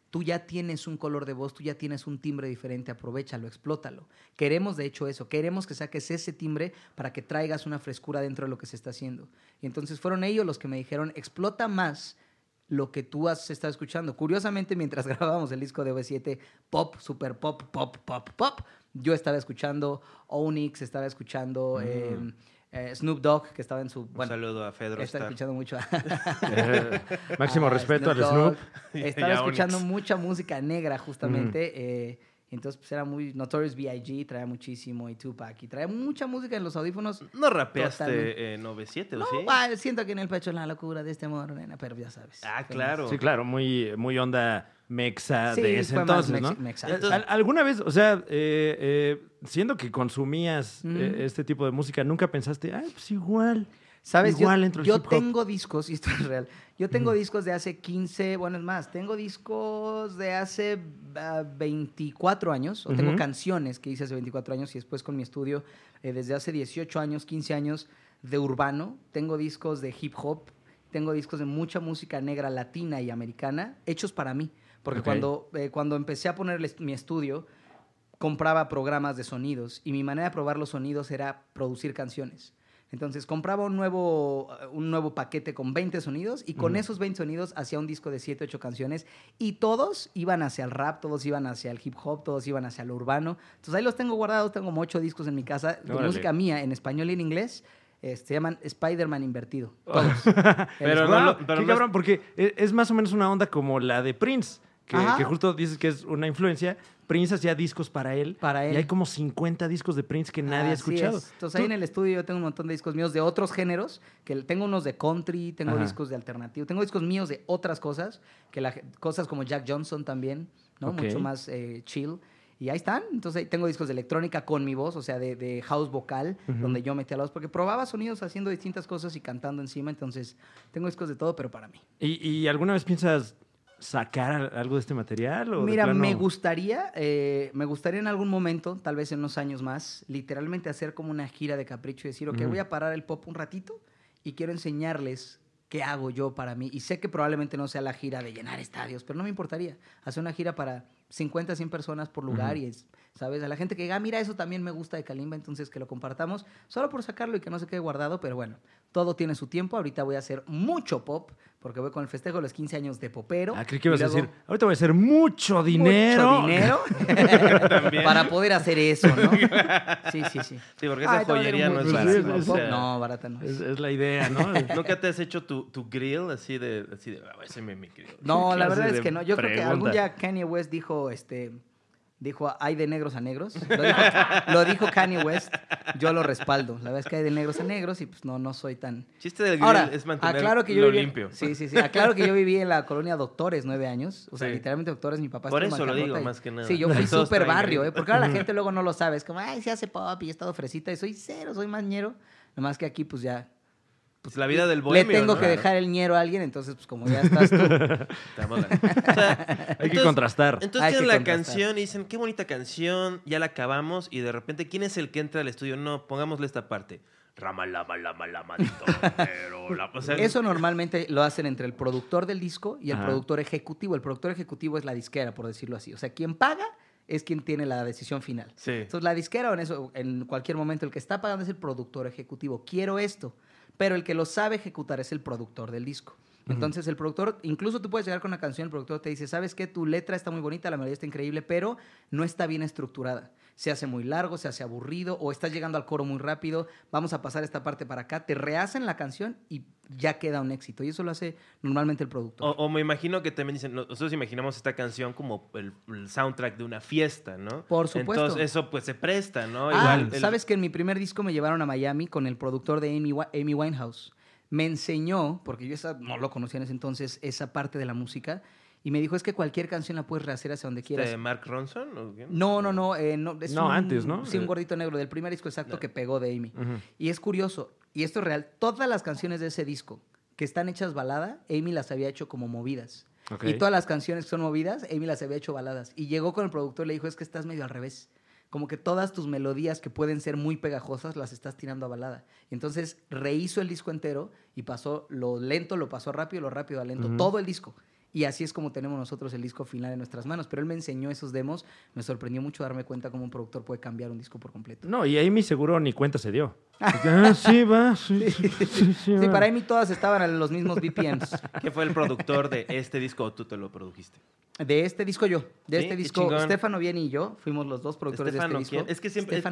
[SPEAKER 3] tú ya tienes un color de voz, tú ya tienes un timbre diferente, aprovechalo, explótalo. Queremos de hecho eso, queremos que saques ese timbre para que traigas una frescura dentro de lo que se está haciendo. Y entonces fueron ellos los que me dijeron, explota más lo que tú has estado escuchando. Curiosamente, mientras grabábamos el disco de V7, pop, super pop, pop, pop, pop, yo estaba escuchando Onyx, estaba escuchando eh, eh, Snoop Dogg, que estaba en su...
[SPEAKER 2] Un
[SPEAKER 3] Bueno,
[SPEAKER 2] saludo a Fedro
[SPEAKER 3] estaba
[SPEAKER 2] Star.
[SPEAKER 3] escuchando mucho a...
[SPEAKER 1] Eh, máximo
[SPEAKER 3] a
[SPEAKER 1] respeto al
[SPEAKER 3] Dogg.
[SPEAKER 1] Snoop.
[SPEAKER 3] Estaba escuchando mucha música negra, justamente. eh, entonces, pues era muy. Notorious B.I.G. traía muchísimo y Tupac. Y traía mucha música en los audífonos.
[SPEAKER 2] ¿No rapeaste en 97 o
[SPEAKER 3] No,
[SPEAKER 2] sí?
[SPEAKER 3] ah, siento que en el pecho la locura de este amor, nena, pero ya sabes.
[SPEAKER 2] Ah, claro.
[SPEAKER 1] Sí, claro, muy, muy onda mexa
[SPEAKER 3] Sí,
[SPEAKER 1] de ese entonces, ¿no?
[SPEAKER 3] mex- mexa.
[SPEAKER 2] Entonces-
[SPEAKER 1] ¿Alguna vez, o sea, eh, eh, siendo que consumías
[SPEAKER 3] Mm.
[SPEAKER 1] eh, este tipo de música, nunca pensaste, ay, pues igual?
[SPEAKER 3] ¿Sabes? Yo-
[SPEAKER 1] Igual entro
[SPEAKER 3] yo
[SPEAKER 1] hip hop.
[SPEAKER 3] tengo discos, y esto es real. Yo tengo discos de hace 15, bueno, es más, tengo discos de hace ah, 24 años, o tengo
[SPEAKER 1] Ujú.
[SPEAKER 3] canciones que hice hace 24 años y después con mi estudio eh, desde hace 18 años, 15 años de urbano. Tengo discos de hip hop, tengo discos de mucha música negra, latina y americana, hechos para mí. Porque
[SPEAKER 1] Ok.
[SPEAKER 3] cuando, eh, cuando empecé a poner mi estudio, compraba programas de sonidos y mi manera de probar los sonidos era producir canciones. Entonces compraba un nuevo, eh, un nuevo paquete con 20 sonidos y con esos 20 sonidos hacía un disco de 7, 8 canciones y todos iban hacia el rap, todos iban hacia el hip hop, todos iban hacia lo urbano. Entonces ahí los tengo guardados, tengo como 8 discos en mi casa de
[SPEAKER 1] Órale.
[SPEAKER 3] música mía en español y en inglés. eh, se llaman Spider-Man invertido. Todos.
[SPEAKER 2] Pero no lo- pero
[SPEAKER 1] qué
[SPEAKER 2] no es-
[SPEAKER 1] cabrón, porque e- es más o menos una onda como la de Prince, que, que justo dices que es una influencia. Prince hacía discos para él.
[SPEAKER 3] Para él.
[SPEAKER 1] Y hay como 50 discos de Prince que nadie ha escuchado.
[SPEAKER 3] es. Entonces ahí en el estudio yo tengo un montón de discos míos de otros géneros, que tengo unos de country, tengo
[SPEAKER 1] Ajá.
[SPEAKER 3] discos de alternativo, tengo discos míos de otras cosas, que la, cosas como Jack Johnson también, ¿no? Mucho más eh, chill. Y ahí están. Entonces ahí tengo discos de electrónica con mi voz, o sea, de, de house vocal, donde yo metía la voz, porque probaba sonidos haciendo distintas cosas y cantando encima. Entonces tengo discos de todo, pero para mí.
[SPEAKER 1] ¿Y, y alguna vez piensas, sacar al- algo de este material? O
[SPEAKER 3] Mira,
[SPEAKER 1] plano-
[SPEAKER 3] me gustaría, eh, me gustaría en algún momento, tal vez en unos años más, literalmente hacer como una gira de capricho y decir, ok, voy a parar el pop un ratito y quiero enseñarles qué hago yo para mí. Y sé que probablemente no sea la gira de llenar estadios, pero no me importaría hacer una gira para 50, 100 personas por lugar y, es- ¿sabes? A la gente que diga, "Ah, mira, eso también me gusta de Kalimba, entonces que lo compartamos, solo por sacarlo y que no se quede guardado, pero bueno, todo tiene su tiempo. Ahorita voy a hacer mucho pop, porque voy con el festejo de los 15 años de popero.
[SPEAKER 1] Ah, creí que ibas a decir, ahorita voy a hacer mucho dinero.
[SPEAKER 3] mucho dinero para poder hacer eso, ¿no? Sí, sí, sí.
[SPEAKER 2] Sí, porque esa
[SPEAKER 3] a
[SPEAKER 2] joyería no es barata. o sea,
[SPEAKER 3] No, barata no.
[SPEAKER 1] Es, es la idea, ¿no?
[SPEAKER 2] ¿Nunca te has hecho tu, tu grill así de, así de, "Ah, ese me mi grill"?
[SPEAKER 3] No, la verdad es que no. Yo creo que algún día Kanye West dijo, este, dijo, hay de negros a negros. Lo dijo, lo dijo Kanye West. Yo lo respaldo. La verdad es que hay de negros a negros y pues no, no soy tan.
[SPEAKER 2] chiste del
[SPEAKER 3] Ahora,
[SPEAKER 2] es mantenerlo
[SPEAKER 3] aclaro que yo viví,
[SPEAKER 2] limpio.
[SPEAKER 3] Sí, sí, sí. Aclaro que yo viví en la colonia Doctores nueve años. O sea,
[SPEAKER 2] Sí.
[SPEAKER 3] literalmente Doctores, mi papá
[SPEAKER 2] Por eso lo digo,
[SPEAKER 3] y-
[SPEAKER 2] más que nada.
[SPEAKER 3] Sí, yo fui súper barrio. ¿eh? Porque ahora la gente luego no lo sabe. Es como, ay, se hace pop y he estado fresita. Y soy cero, soy más ñero. Nomás que aquí, pues ya.
[SPEAKER 2] Pues la vida del
[SPEAKER 3] Le
[SPEAKER 2] bohemio,
[SPEAKER 3] tengo
[SPEAKER 2] ¿no?
[SPEAKER 3] que dejar el ñero a alguien, entonces, pues como ya estás tú.
[SPEAKER 2] O sea,
[SPEAKER 1] Hay que
[SPEAKER 2] entonces-
[SPEAKER 1] contrastar.
[SPEAKER 2] Entonces
[SPEAKER 3] Hay que
[SPEAKER 2] tienen la
[SPEAKER 3] contrastar.
[SPEAKER 2] canción y dicen, qué bonita canción, ya la acabamos y de repente, ¿quién es el que entra al estudio? No, pongámosle esta parte. Rama, lama, lama, pero la- o sea,
[SPEAKER 3] Eso normalmente lo hacen entre el productor del disco y el
[SPEAKER 1] Ajá.
[SPEAKER 3] productor ejecutivo. El productor ejecutivo es la disquera, por decirlo así. O sea, quien paga es quien tiene la decisión final.
[SPEAKER 2] Sí.
[SPEAKER 3] Entonces, la disquera o en, eso, en cualquier momento, el que está pagando es el productor ejecutivo. Quiero esto. Pero el que lo sabe ejecutar es el productor del disco. Entonces, el productor, incluso tú puedes llegar con una canción, el productor te dice, ¿sabes qué? Tu letra está muy bonita, la melodía está increíble, pero no está bien estructurada. Se hace muy largo, se hace aburrido, o estás llegando al coro muy rápido, vamos a pasar esta parte para acá, te rehacen la canción y ya queda un éxito. Y eso lo hace normalmente el productor.
[SPEAKER 2] O, o me imagino que también dicen, nosotros imaginamos esta canción como el, el soundtrack de una fiesta, ¿no?
[SPEAKER 3] Por supuesto.
[SPEAKER 2] Entonces eso pues se presta, ¿no?
[SPEAKER 3] Ah,
[SPEAKER 2] Igual el-
[SPEAKER 3] sabes que en mi primer disco me llevaron a Miami con el productor de Amy, Amy Winehouse. Me enseñó, porque yo esa, no lo conocía en ese entonces, esa parte de la música, y me dijo, es que cualquier canción la puedes rehacer hacia donde quieras.
[SPEAKER 2] este, Mark Ronson? ¿o qué?
[SPEAKER 3] No, no, no. eh, no, es
[SPEAKER 1] No,
[SPEAKER 3] un-
[SPEAKER 1] antes, ¿no?
[SPEAKER 3] Sí, un gordito negro del primer disco exacto
[SPEAKER 2] No.
[SPEAKER 3] que pegó de Amy.
[SPEAKER 1] Ujú.
[SPEAKER 3] Y es curioso, y esto es real, todas las canciones de ese disco que están hechas balada, Amy las había hecho como movidas.
[SPEAKER 1] Ok.
[SPEAKER 3] Y todas las canciones que son movidas, Amy las había hecho baladas. Y llegó con el productor y le dijo, es que estás medio al revés. Como que todas tus melodías que pueden ser muy pegajosas las estás tirando a balada. Y entonces rehizo el disco entero y pasó lo lento, lo pasó rápido, lo rápido a lento,
[SPEAKER 1] Ujú.
[SPEAKER 3] todo el disco. Y así es como tenemos nosotros el disco final en nuestras manos. Pero él me enseñó esos demos, me sorprendió mucho darme cuenta cómo un productor puede cambiar un disco por completo.
[SPEAKER 1] No, y ahí mi seguro ni cuenta se dio. Ah, sí, va, sí, sí, sí, sí,
[SPEAKER 3] Sí,
[SPEAKER 1] va.
[SPEAKER 3] para mí todas estaban en los mismos BPMs.
[SPEAKER 2] ¿Quién fue el productor de este disco o tú te lo produjiste?
[SPEAKER 3] De este disco yo, de
[SPEAKER 2] Sí,
[SPEAKER 3] este
[SPEAKER 2] qué
[SPEAKER 3] disco. Stefano Vieni y yo fuimos los dos productores
[SPEAKER 2] Estefano,
[SPEAKER 3] de este disco.
[SPEAKER 2] ¿quién? Es que siempre,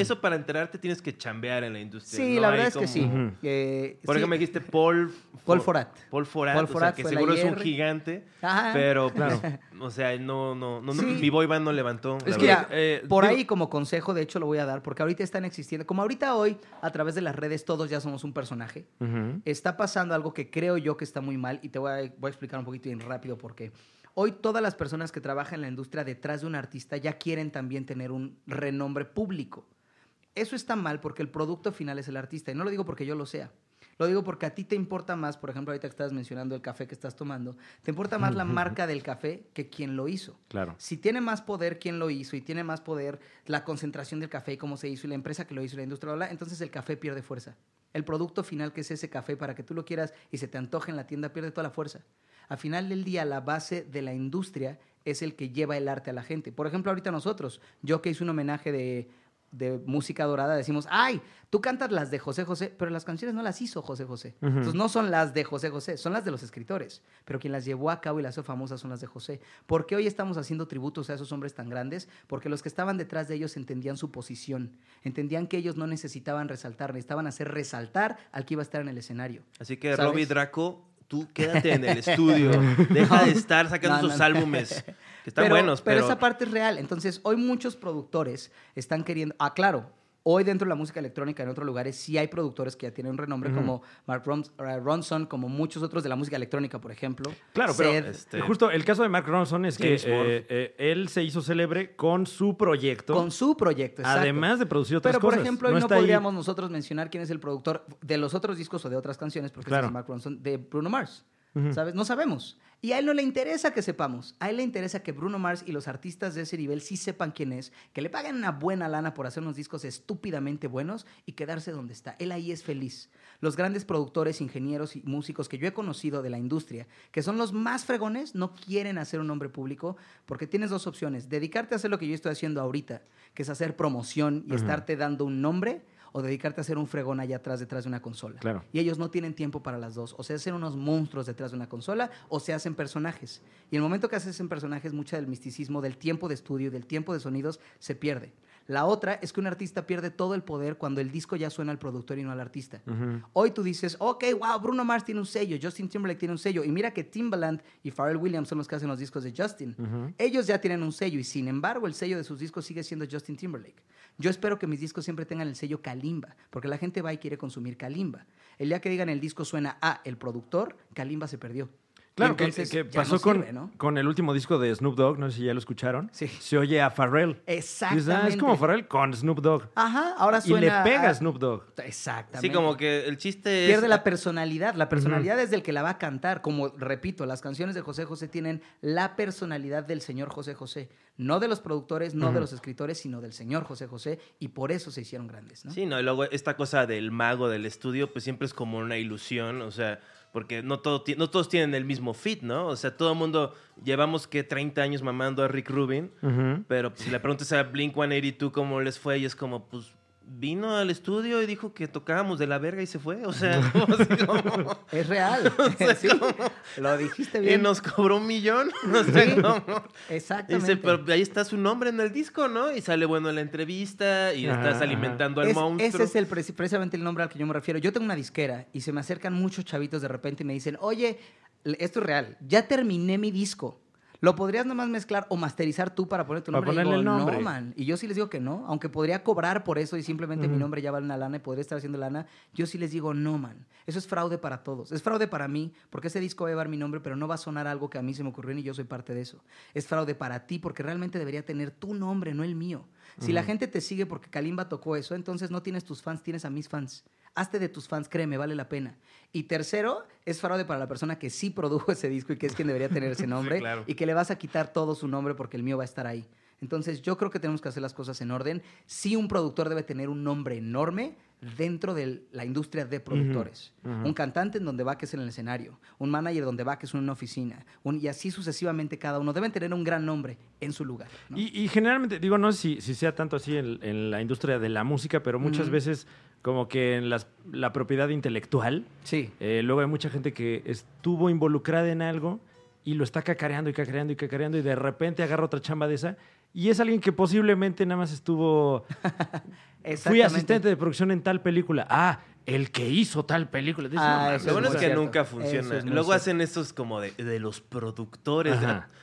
[SPEAKER 2] eso, para enterarte tienes que chambear en la industria.
[SPEAKER 3] Sí,
[SPEAKER 2] ¿no?
[SPEAKER 3] la
[SPEAKER 2] Hay
[SPEAKER 3] verdad es que sí. Eh,
[SPEAKER 2] Por
[SPEAKER 3] sí.
[SPEAKER 2] ejemplo, me dijiste Paul...
[SPEAKER 3] Paul Forat.
[SPEAKER 2] Paul Forat,
[SPEAKER 3] Paul
[SPEAKER 2] o sea,
[SPEAKER 3] Forat
[SPEAKER 2] que seguro es un
[SPEAKER 3] IR.
[SPEAKER 2] Gigante,
[SPEAKER 3] Ajá.
[SPEAKER 2] pero,
[SPEAKER 1] Claro.
[SPEAKER 2] o sea, no, no, no, no,
[SPEAKER 3] Sí.
[SPEAKER 2] mi boy band no levantó.
[SPEAKER 1] Es que, eh,
[SPEAKER 3] por
[SPEAKER 1] digo-
[SPEAKER 3] ahí como consejo, de hecho lo voy a dar, porque ahorita están existiendo, como ahorita hoy, a través de las redes todos ya somos un personaje, está pasando algo que creo yo que está muy mal y te voy a, voy a explicar un poquito bien rápido por qué. Hoy todas las personas que trabajan en la industria detrás de un artista ya quieren también tener un renombre público. Eso está mal porque el producto final es el artista y no lo digo porque yo lo sea. Lo digo porque a ti te importa más, por ejemplo, ahorita que estás mencionando el café que estás tomando, te importa más la marca del café que quien lo hizo.
[SPEAKER 1] Claro.
[SPEAKER 3] Si tiene más poder quien lo hizo y tiene más poder la concentración del café y cómo se hizo y la empresa que lo hizo y la industria, bla, bla, entonces el café pierde fuerza. El producto final que es ese café para que tú lo quieras y se te antoje en la tienda pierde toda la fuerza. Al final del día la base de la industria es el que lleva el arte a la gente. Por ejemplo, ahorita nosotros, yo que hice un homenaje de, de música dorada, decimos, ay, tú cantas las de José José, pero las canciones no las hizo José José. Entonces no son las de José José, son las de los escritores, pero quien las llevó a cabo y las hizo famosas son las de José. ¿Por qué hoy estamos haciendo tributos a esos hombres tan grandes? Porque los que estaban detrás de ellos entendían su posición, entendían que ellos no necesitaban resaltar, necesitaban hacer resaltar al que iba a estar en el escenario.
[SPEAKER 2] Así que
[SPEAKER 3] ¿sabes?
[SPEAKER 2] Robbie Draco, tú quédate en el estudio. Deja de estar sacando
[SPEAKER 3] No, no,
[SPEAKER 2] sus álbumes, que están
[SPEAKER 3] pero,
[SPEAKER 2] buenos, pero...
[SPEAKER 3] esa parte es real. Entonces, hoy muchos productores están queriendo. Ah, claro. Hoy dentro de la música electrónica en otros lugares sí hay productores que ya tienen un renombre como Mark Rons- Ronson, como muchos otros de la música electrónica, por ejemplo.
[SPEAKER 1] Claro, pero.
[SPEAKER 2] Este-
[SPEAKER 1] justo el caso de Mark Ronson es que eh, eh, él se hizo célebre con su proyecto,
[SPEAKER 3] con su proyecto, exacto.
[SPEAKER 1] además de producir otras
[SPEAKER 3] Pero, por
[SPEAKER 1] cosas.
[SPEAKER 3] ejemplo, hoy no,
[SPEAKER 1] ahí-
[SPEAKER 3] podríamos nosotros mencionar quién es el productor de los otros discos o de otras canciones, porque
[SPEAKER 1] Claro.
[SPEAKER 3] es Mark Ronson, de Bruno Mars. ¿Sabes? No sabemos. Y a él no le interesa que sepamos. A él le interesa que Bruno Mars y los artistas de ese nivel sí sepan quién es, que le paguen una buena lana por hacer unos discos estúpidamente buenos y quedarse donde está. Él ahí es feliz. Los grandes productores, ingenieros y músicos que yo he conocido de la industria, que son los más fregones, no quieren hacer un nombre público porque tienes dos opciones. Dedicarte a hacer lo que yo estoy haciendo ahorita, que es hacer promoción y estarte dando un nombre o dedicarte a ser un fregón allá atrás detrás de una consola.
[SPEAKER 1] Claro.
[SPEAKER 3] Y ellos no tienen tiempo para las dos. O se hacen unos monstruos detrás de una consola o se hacen personajes. Y el momento que haces en personajes, mucha del misticismo, del tiempo de estudio y del tiempo de sonidos se pierde. La otra es que un artista pierde todo el poder cuando el disco ya suena al productor y no al artista. Hoy tú dices, ok, wow, Bruno Mars tiene un sello, Justin Timberlake tiene un sello. Y mira que Timbaland y Pharrell Williams son los que hacen los discos de Justin. Ellos ya tienen un sello y sin embargo el sello de sus discos sigue siendo Justin Timberlake. Yo espero que mis discos siempre tengan el sello Kalimba, porque la gente va y quiere consumir Kalimba. El día que digan el disco suena a el productor, Kalimba se perdió.
[SPEAKER 1] Claro, que,
[SPEAKER 3] Entonces,
[SPEAKER 1] que
[SPEAKER 3] ya
[SPEAKER 1] pasó
[SPEAKER 3] no
[SPEAKER 1] con,
[SPEAKER 3] sirve, ¿no?
[SPEAKER 1] con el último disco de Snoop Dogg, no sé si ya lo escucharon.
[SPEAKER 3] Sí.
[SPEAKER 1] Se oye a Pharrell.
[SPEAKER 3] Exactamente.
[SPEAKER 1] Dices, "Ah, es como Pharrell con Snoop Dogg.
[SPEAKER 3] Ajá, ahora
[SPEAKER 1] Y
[SPEAKER 3] suena
[SPEAKER 1] le pega
[SPEAKER 3] a-
[SPEAKER 1] Snoop Dogg.
[SPEAKER 3] Exactamente.
[SPEAKER 2] Sí, como que el chiste es...
[SPEAKER 3] pierde la personalidad. La personalidad es del que la va a cantar. Como repito, las canciones de José José tienen la personalidad del señor José José. No de los productores, no de los escritores, sino del señor José José. Y por eso se hicieron grandes, ¿no?
[SPEAKER 2] Sí, no, y luego esta cosa del mago del estudio, pues siempre es como una ilusión, o sea, porque no, todo, no todos tienen el mismo fit, ¿no? O sea, todo el mundo, llevamos que 30 años mamando a Rick Rubin, pero pues, si le preguntas a Blink 182 cómo les fue, y es como, pues vino al estudio y dijo que tocábamos de la verga y se fue, o sea, así como-
[SPEAKER 3] Es real. Sí, lo dijiste
[SPEAKER 2] y
[SPEAKER 3] bien.
[SPEAKER 2] nos cobró un millón, o sea,
[SPEAKER 3] Sí,
[SPEAKER 2] como-
[SPEAKER 3] Exactamente.
[SPEAKER 2] Dice, pero ahí está su nombre en el disco, ¿no? Y sale bueno en la entrevista y
[SPEAKER 1] Ajá,
[SPEAKER 2] estás
[SPEAKER 1] ajá.
[SPEAKER 2] alimentando al
[SPEAKER 3] Es-
[SPEAKER 2] monstruo.
[SPEAKER 3] ese es el, preci- precisamente el nombre al que yo me refiero. Yo tengo una disquera y se me acercan muchos chavitos de repente y me dicen, oye, esto es real, ya terminé mi disco. ¿Lo podrías nomás mezclar o masterizar tú para poner tu
[SPEAKER 1] Para
[SPEAKER 3] nombre? Y
[SPEAKER 1] ponerle
[SPEAKER 3] digo,
[SPEAKER 1] el nombre.
[SPEAKER 3] No, man. Y yo sí les digo que no. Aunque podría cobrar por eso y simplemente mi nombre ya vale una lana y podría estar haciendo lana, yo sí les digo, no, man. Eso es fraude para todos. Es fraude para mí porque ese disco va a llevar mi nombre, pero no va a sonar algo que a mí se me ocurrió ni yo soy parte de eso. Es fraude para ti porque realmente debería tener tu nombre, no el mío. Si la gente te sigue porque Kalimba tocó eso, entonces no tienes tus fans, tienes a mis fans. Hazte de tus fans, créeme, vale la pena. Y tercero, es fraude para la persona que sí produjo ese disco y que es quien debería tener ese nombre
[SPEAKER 2] claro.
[SPEAKER 3] y que le vas a quitar todo su nombre porque el mío va a estar ahí. Entonces yo creo que tenemos que hacer las cosas en orden. Sí, un productor debe tener un nombre enorme dentro de la industria de productores. Un cantante en donde va que es en el escenario, un manager donde va que es en una oficina, un- y así sucesivamente cada uno. Deben tener un gran nombre en su lugar. ¿no?
[SPEAKER 1] Y, y generalmente, digo, no sé si, si sea tanto así en, en la industria de la música, pero muchas veces como que en las- la propiedad intelectual,
[SPEAKER 3] sí.
[SPEAKER 1] eh, luego hay mucha gente que estuvo involucrada en algo y lo está cacareando y cacareando y cacareando y de repente agarra otra chamba de esa y es alguien que posiblemente nada más estuvo... Fui asistente de producción en tal película. Ah, el que hizo tal película.
[SPEAKER 3] Ah,
[SPEAKER 1] "No mames,
[SPEAKER 3] eso
[SPEAKER 2] Lo bueno es que
[SPEAKER 3] cierto.
[SPEAKER 2] nunca funciona.
[SPEAKER 3] es
[SPEAKER 2] Luego
[SPEAKER 3] cierto.
[SPEAKER 2] hacen estos como de, de los productores.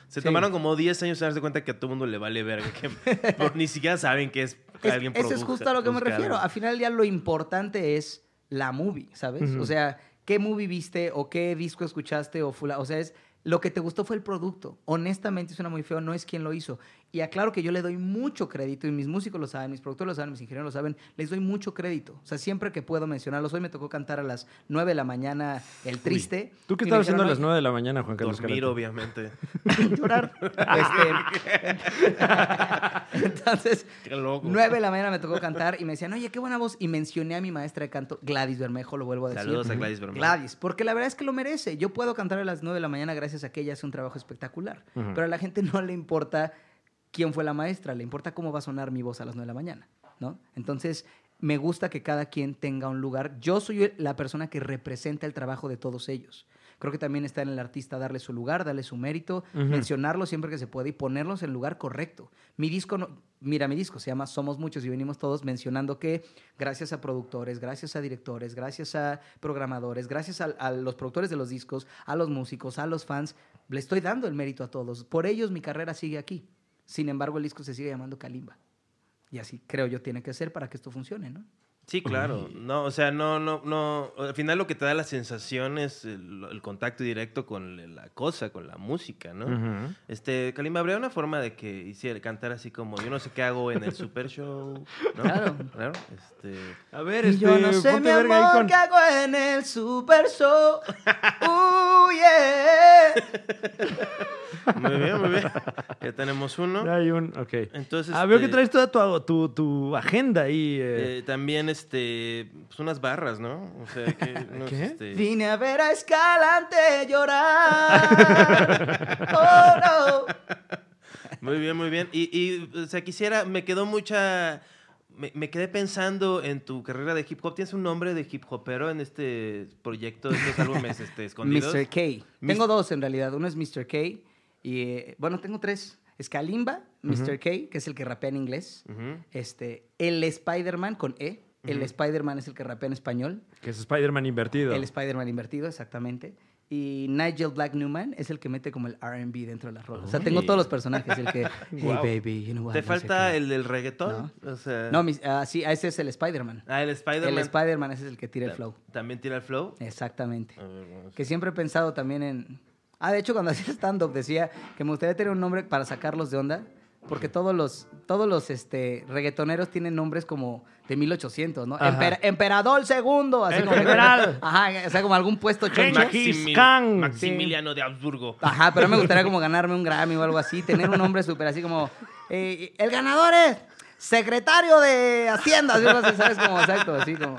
[SPEAKER 2] Se
[SPEAKER 3] Sí.
[SPEAKER 2] tomaron como 10 años en darse cuenta que a todo el mundo le vale verga. Que ni siquiera saben que es
[SPEAKER 3] Es-
[SPEAKER 2] alguien
[SPEAKER 3] eso es justo a lo que me refiero.
[SPEAKER 2] algo.
[SPEAKER 3] Al final del día lo importante es la movie, ¿sabes? O sea, qué movie viste o qué disco escuchaste o fula, o sea, es lo que te gustó fue el producto. Honestamente suena muy feo, no es quien lo hizo. Y aclaro que yo le doy mucho crédito y mis músicos lo saben, mis productores lo saben, mis ingenieros lo saben, les doy mucho crédito. O sea, siempre que puedo mencionarlos. Hoy me tocó cantar a las 9 de la mañana El Triste.
[SPEAKER 1] ¿Tú qué estabas haciendo a las 9 de la mañana, Juan Carlos?
[SPEAKER 2] Dormir, obviamente.
[SPEAKER 3] "Oye, llorar. Este, entonces,
[SPEAKER 2] Qué loco.
[SPEAKER 3] 9 de la mañana me tocó cantar y me decían, oye, qué buena voz. Y mencioné a mi maestra de canto, Gladys Bermejo, lo vuelvo a decir.
[SPEAKER 2] Saludos a Gladys Bermejo.
[SPEAKER 3] Gladys, porque la verdad es que lo merece. Yo puedo cantar a las 9 de la mañana gracias a que ella hace un trabajo espectacular. Pero a la gente no le importa quién fue la maestra, le importa cómo va a sonar mi voz a las 9 de la mañana, ¿no? Entonces, me gusta que cada quien tenga un lugar. Yo soy la persona que representa el trabajo de todos ellos. Creo que también está en el artista darle su lugar, darle su mérito,
[SPEAKER 1] Ujú.
[SPEAKER 3] mencionarlo siempre que se puede y ponerlos en el lugar correcto. Mi disco, no- mira, mi disco se llama Somos Muchos y venimos todos mencionando que gracias a productores, gracias a directores, gracias a programadores, gracias a, a los productores de los discos, a los músicos, a los fans, le estoy dando el mérito a todos. Por ellos mi carrera sigue aquí. Sin embargo, el disco se sigue llamando Kalimba. Y así creo yo tiene que ser para que esto funcione, ¿no?
[SPEAKER 2] Sí, claro. No, o sea, no, no, no. Al final lo que te da la sensación es el, el contacto directo con la cosa, con la música, ¿no? Este, Kalimba, habría una forma de que hiciera cantar así como yo no sé qué hago en el Super Show, ¿no?
[SPEAKER 3] Claro.
[SPEAKER 2] Claro. Este,
[SPEAKER 1] A ver, este,
[SPEAKER 3] yo no sé, mi amor,
[SPEAKER 1] con-
[SPEAKER 3] qué hago en el Super Show. Uh, yeah.
[SPEAKER 2] muy bien, muy bien. Ya tenemos uno.
[SPEAKER 1] Hay un, ok.
[SPEAKER 2] Entonces,
[SPEAKER 1] ah, veo que
[SPEAKER 2] este,
[SPEAKER 1] traes toda tu, tu, tu agenda ahí. eh.
[SPEAKER 2] eh, también este, pues unas barras, ¿no? O sea, que unos,
[SPEAKER 1] ¿Qué?
[SPEAKER 2] este,
[SPEAKER 3] Vine a ver a Escalante llorar. Oh, no.
[SPEAKER 2] Muy bien, muy bien. Y, y, o sea, quisiera, me quedó mucha, me, me quedé pensando en tu carrera de hip hop. ¿Tienes un nombre de hip hopero en este proyecto, estos álbumes este, escondidos?
[SPEAKER 3] Mr. K.
[SPEAKER 2] Mis-
[SPEAKER 3] Tengo dos en realidad. Uno es Mr. K. Y eh, bueno, tengo tres. Es Kalimba, Mr. K, que es el que rapea en inglés. Este, el Spider-Man con E. El
[SPEAKER 2] Ujú.
[SPEAKER 3] Spider-Man es el que rapea en español.
[SPEAKER 1] Que es Spider-Man invertido.
[SPEAKER 3] El Spider-Man invertido, exactamente. Y Nigel Black Newman es el que mete como el RB dentro de las rolas. O sea, tengo todos los personajes. El que, hey
[SPEAKER 2] Guau.
[SPEAKER 3] baby, you know what,
[SPEAKER 2] ¿Te
[SPEAKER 3] no
[SPEAKER 2] falta el del reggaetón? O sea,
[SPEAKER 3] No, mis- ah, sí, ese es el Spider-Man.
[SPEAKER 2] ah, el Spider-Man.
[SPEAKER 3] El Spider-Man ese es el que tira el flow.
[SPEAKER 2] ¿También tira el flow?
[SPEAKER 3] Exactamente.
[SPEAKER 2] Ver.
[SPEAKER 3] Que siempre he pensado también en... Ah, de hecho, cuando hacía stand-up decía que me gustaría tener un nombre para sacarlos de onda. Porque todos los, todos los este, reggaetoneros tienen nombres como de 1800, ¿no? Emper- Emperador segundo. Así como
[SPEAKER 1] general.
[SPEAKER 3] Ajá, o sea, como algún puesto choncho.
[SPEAKER 2] Maximil-. Maximiliano de Habsburgo.
[SPEAKER 3] Ajá, pero me gustaría como ganarme un Grammy o algo así. Tener un nombre súper así como... eh, el ganador es secretario de Hacienda. así, ¿Sabes? Como, exacto, así como...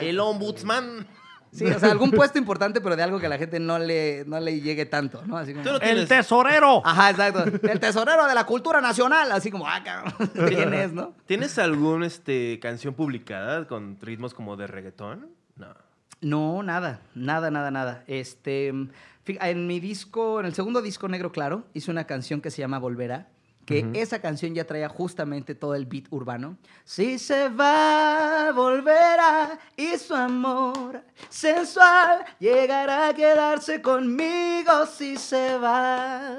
[SPEAKER 2] El ombudsman.
[SPEAKER 3] Sí, o sea, algún puesto importante, pero de algo que a la gente no le, no le llegue tanto, ¿no? Así como...
[SPEAKER 2] Tú no
[SPEAKER 1] El tesorero.
[SPEAKER 3] Ajá, exacto. El tesorero de la cultura nacional, así como, ah, cabrón, ¿quién es, no?
[SPEAKER 2] ¿Tienes alguna este, canción publicada con ritmos como de reggaetón? No.
[SPEAKER 3] No, nada, nada, nada, nada. Este, fí- en mi disco, en el segundo disco Negro Claro, hice una canción que se llama Volverá, que esa canción ya traía justamente todo el beat urbano. Si se va, volverá, y su amor sensual llegará a quedarse conmigo si se va.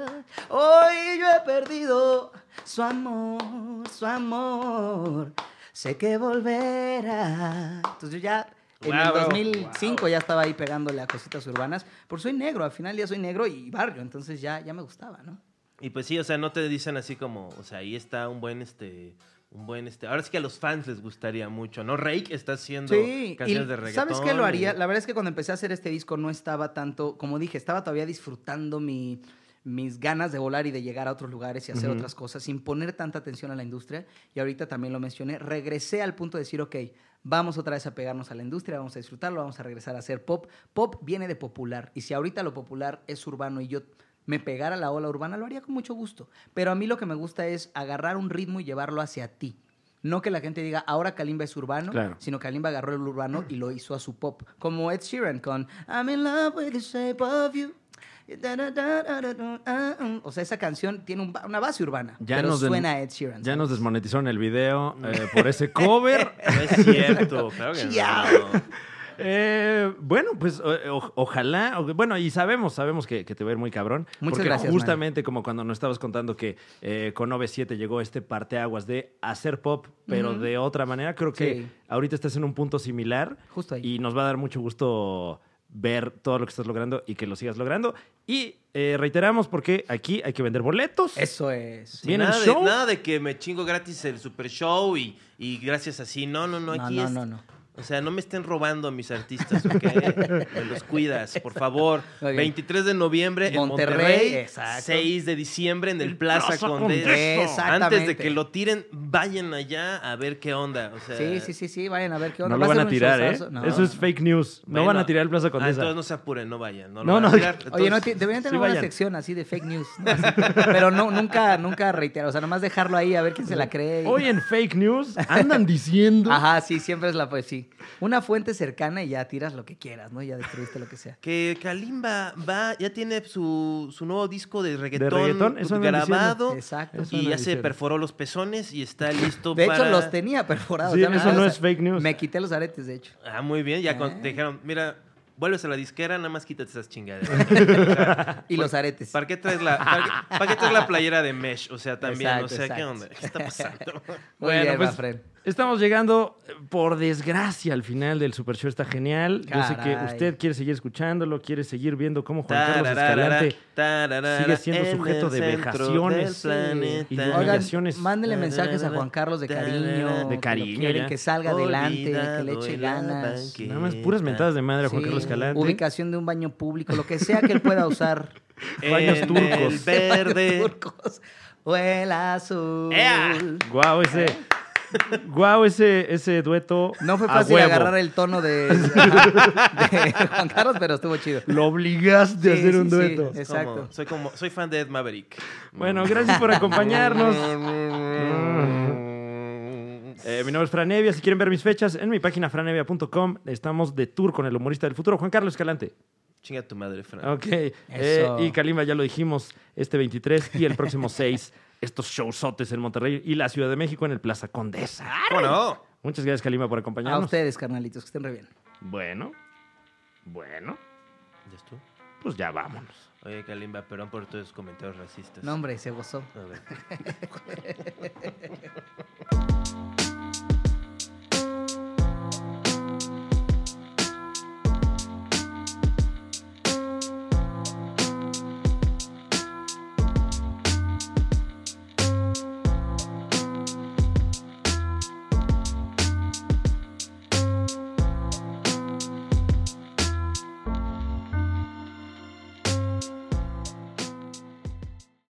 [SPEAKER 3] Hoy yo he perdido su amor, su amor. Sé que volverá. Entonces yo ya en el
[SPEAKER 2] Wow.
[SPEAKER 3] 2005 ya estaba ahí pegándole a cositas urbanas. Porque soy negro, al final ya soy negro y barrio, entonces ya, ya me gustaba, ¿no?
[SPEAKER 2] Y pues sí, o sea, no te dicen así como, o sea, ahí está un buen, este, un buen, este, ahora sí que a los fans les gustaría mucho, ¿no? Rake está haciendo
[SPEAKER 3] Sí,
[SPEAKER 2] canciones
[SPEAKER 3] y
[SPEAKER 2] de reggaetón.
[SPEAKER 3] ¿sabes qué lo haría?
[SPEAKER 2] y-
[SPEAKER 3] La verdad es que cuando empecé a hacer este disco no estaba tanto, como dije, estaba todavía disfrutando mi, mis ganas de volar y de llegar a otros lugares y hacer otras cosas sin poner tanta atención a la industria. Y ahorita también lo mencioné, regresé al punto de decir, ok, vamos otra vez a pegarnos a la industria, vamos a disfrutarlo, vamos a regresar a hacer pop. Pop viene de popular y si ahorita lo popular es urbano y yo me pegara a la ola urbana, lo haría con mucho gusto. Pero a mí lo que me gusta es agarrar un ritmo y llevarlo hacia ti. No que la gente diga, ahora Kalimba es urbano,
[SPEAKER 1] Claro.
[SPEAKER 3] sino Kalimba agarró el urbano y lo hizo a su pop. Como Ed Sheeran con I'm in love with the shape of you. Ah, ah. O sea, esa canción tiene un una base urbana,
[SPEAKER 1] Ya
[SPEAKER 3] pero
[SPEAKER 1] nos
[SPEAKER 3] suena a Ed Sheeran.
[SPEAKER 1] Ya
[SPEAKER 3] ¿sabes?
[SPEAKER 1] nos desmonetizaron el video eh, por ese cover.
[SPEAKER 2] No es cierto, claro que no.
[SPEAKER 1] Eh, bueno, pues o- o- ojalá, o- bueno, y sabemos, sabemos que, que te va a ir muy cabrón.
[SPEAKER 3] Muchas
[SPEAKER 1] porque
[SPEAKER 3] gracias,
[SPEAKER 1] justamente como cuando nos estabas contando que eh, con OV7 llegó este parteaguas de hacer pop, pero de otra manera, creo que
[SPEAKER 3] Sí.
[SPEAKER 1] ahorita estás en un punto similar
[SPEAKER 3] Justo ahí.
[SPEAKER 1] y nos va a dar mucho gusto ver todo lo que estás logrando y que lo sigas logrando. Y eh, reiteramos porque aquí hay que vender boletos.
[SPEAKER 3] Eso es.
[SPEAKER 2] Sí,
[SPEAKER 1] ¿Viene el
[SPEAKER 2] nada,
[SPEAKER 1] show?
[SPEAKER 2] De, nada de que me chingo gratis el super show y, y gracias así. No, no, no,
[SPEAKER 3] No,
[SPEAKER 2] aquí
[SPEAKER 3] no,
[SPEAKER 2] es.
[SPEAKER 3] no, no.
[SPEAKER 2] O sea, no me estén robando a mis artistas, ¿ok? me los cuidas, por favor.
[SPEAKER 3] Bien.
[SPEAKER 2] 23 de noviembre en
[SPEAKER 3] Monterrey,
[SPEAKER 2] Monterrey.
[SPEAKER 3] exacto.
[SPEAKER 2] 6 de diciembre en el Plaza,
[SPEAKER 1] Plaza.
[SPEAKER 3] Exactamente.
[SPEAKER 2] Antes de que lo tiren, vayan allá a ver qué onda. O sea,
[SPEAKER 3] Sí, sí, sí, sí, vayan a ver qué onda.
[SPEAKER 1] No lo van a tirar, ¿eh?
[SPEAKER 3] No.
[SPEAKER 1] Eso es fake news. No van a tirar el Plaza
[SPEAKER 2] ah,
[SPEAKER 1] Condesa.
[SPEAKER 2] entonces no se apuren, no vayan. No, lo
[SPEAKER 1] No,
[SPEAKER 2] van a tirar.
[SPEAKER 3] Oye, no, deberían tener
[SPEAKER 1] sí
[SPEAKER 3] una
[SPEAKER 1] vayan.
[SPEAKER 3] sección así de fake news, ¿no? Así. pero no, nunca, nunca reiterar, o sea, nomás dejarlo ahí a ver quién se la cree. y-
[SPEAKER 1] Hoy en fake news andan diciendo.
[SPEAKER 3] Ajá, sí, siempre es la pues sí. Una fuente cercana y ya tiras lo que quieras, ¿no? Ya destruiste lo que sea.
[SPEAKER 2] Que Kalimba va, ya tiene su, su nuevo disco de reggaetón,
[SPEAKER 1] reggaetón? Eso andan
[SPEAKER 2] grabado.
[SPEAKER 3] Exacto.
[SPEAKER 1] Eso
[SPEAKER 2] Y ya se perforó los pezones y está listo
[SPEAKER 3] De
[SPEAKER 2] para...
[SPEAKER 3] hecho, los tenía perforados.
[SPEAKER 1] Sí,
[SPEAKER 3] ya
[SPEAKER 1] eso no es fake news.
[SPEAKER 3] Me quité los aretes, de hecho.
[SPEAKER 2] Ah, muy bien. Ya con-
[SPEAKER 3] Ah.
[SPEAKER 2] te dijeron, mira, vuelves a la disquera, nada más quítate esas chingaderas. O sea,
[SPEAKER 3] Y los aretes.
[SPEAKER 2] ¿Para qué traes la, para qué, para qué traes la playera de mesh? O sea, también,
[SPEAKER 3] Exacto,
[SPEAKER 2] o sea, ¿qué onda? ¿Qué está pasando?
[SPEAKER 3] Muy
[SPEAKER 1] Bueno,
[SPEAKER 3] bien,
[SPEAKER 1] pues. Estamos llegando, eh, por desgracia, al final del Super Show. Está genial. Yo sé que
[SPEAKER 3] Caray.
[SPEAKER 1] usted quiere seguir escuchándolo, quiere seguir viendo cómo Juan Carlos Escalante sigue siendo
[SPEAKER 2] en
[SPEAKER 1] sujeto de vejaciones y de humillaciones.
[SPEAKER 3] mándenle mensajes a Juan Carlos de cariño.
[SPEAKER 1] De
[SPEAKER 3] que
[SPEAKER 1] cariño,
[SPEAKER 3] quieren,
[SPEAKER 1] ya.
[SPEAKER 3] que salga adelante, que le eche ganas.
[SPEAKER 1] Nada más puras mentadas de madre a Juan
[SPEAKER 3] Sí,
[SPEAKER 1] Carlos Escalante.
[SPEAKER 3] Ubicación de un baño público, lo que sea que él pueda usar.
[SPEAKER 1] Baños
[SPEAKER 2] En
[SPEAKER 1] turcos.
[SPEAKER 2] el verde.
[SPEAKER 3] Turcos. O el azul.
[SPEAKER 1] Guau, ese. Guau, ese, ese dueto.
[SPEAKER 3] No fue
[SPEAKER 1] a
[SPEAKER 3] fácil
[SPEAKER 1] huevo.
[SPEAKER 3] agarrar el tono de, de Juan Carlos, pero estuvo chido.
[SPEAKER 1] Lo obligaste a
[SPEAKER 3] Sí,
[SPEAKER 1] hacer
[SPEAKER 3] sí,
[SPEAKER 1] un dueto.
[SPEAKER 3] Exacto.
[SPEAKER 2] Como- soy como soy fan de Ed Maverick.
[SPEAKER 1] Bueno, gracias por acompañarnos. Eh, mi nombre es Franevia. Si quieren ver mis fechas, en mi página franevia.com estamos de tour con el humorista del futuro, Juan Carlos Escalante.
[SPEAKER 2] Chinga tu madre, Fran.
[SPEAKER 1] Ok. Eh, y Kalimba ya lo dijimos, este 23 y el próximo 6, estos showzotes en Monterrey y la Ciudad de México en el Plaza Condesa.
[SPEAKER 2] Bueno.
[SPEAKER 1] Muchas gracias, Kalima, por acompañarnos.
[SPEAKER 3] A ustedes, carnalitos, que estén re bien.
[SPEAKER 1] Bueno, bueno,
[SPEAKER 2] ¿Ya estuvo?
[SPEAKER 1] pues ya vámonos.
[SPEAKER 2] Oye, Kalimba, perdón por tus comentarios racistas.
[SPEAKER 3] No, hombre, se gozó.
[SPEAKER 2] A ver.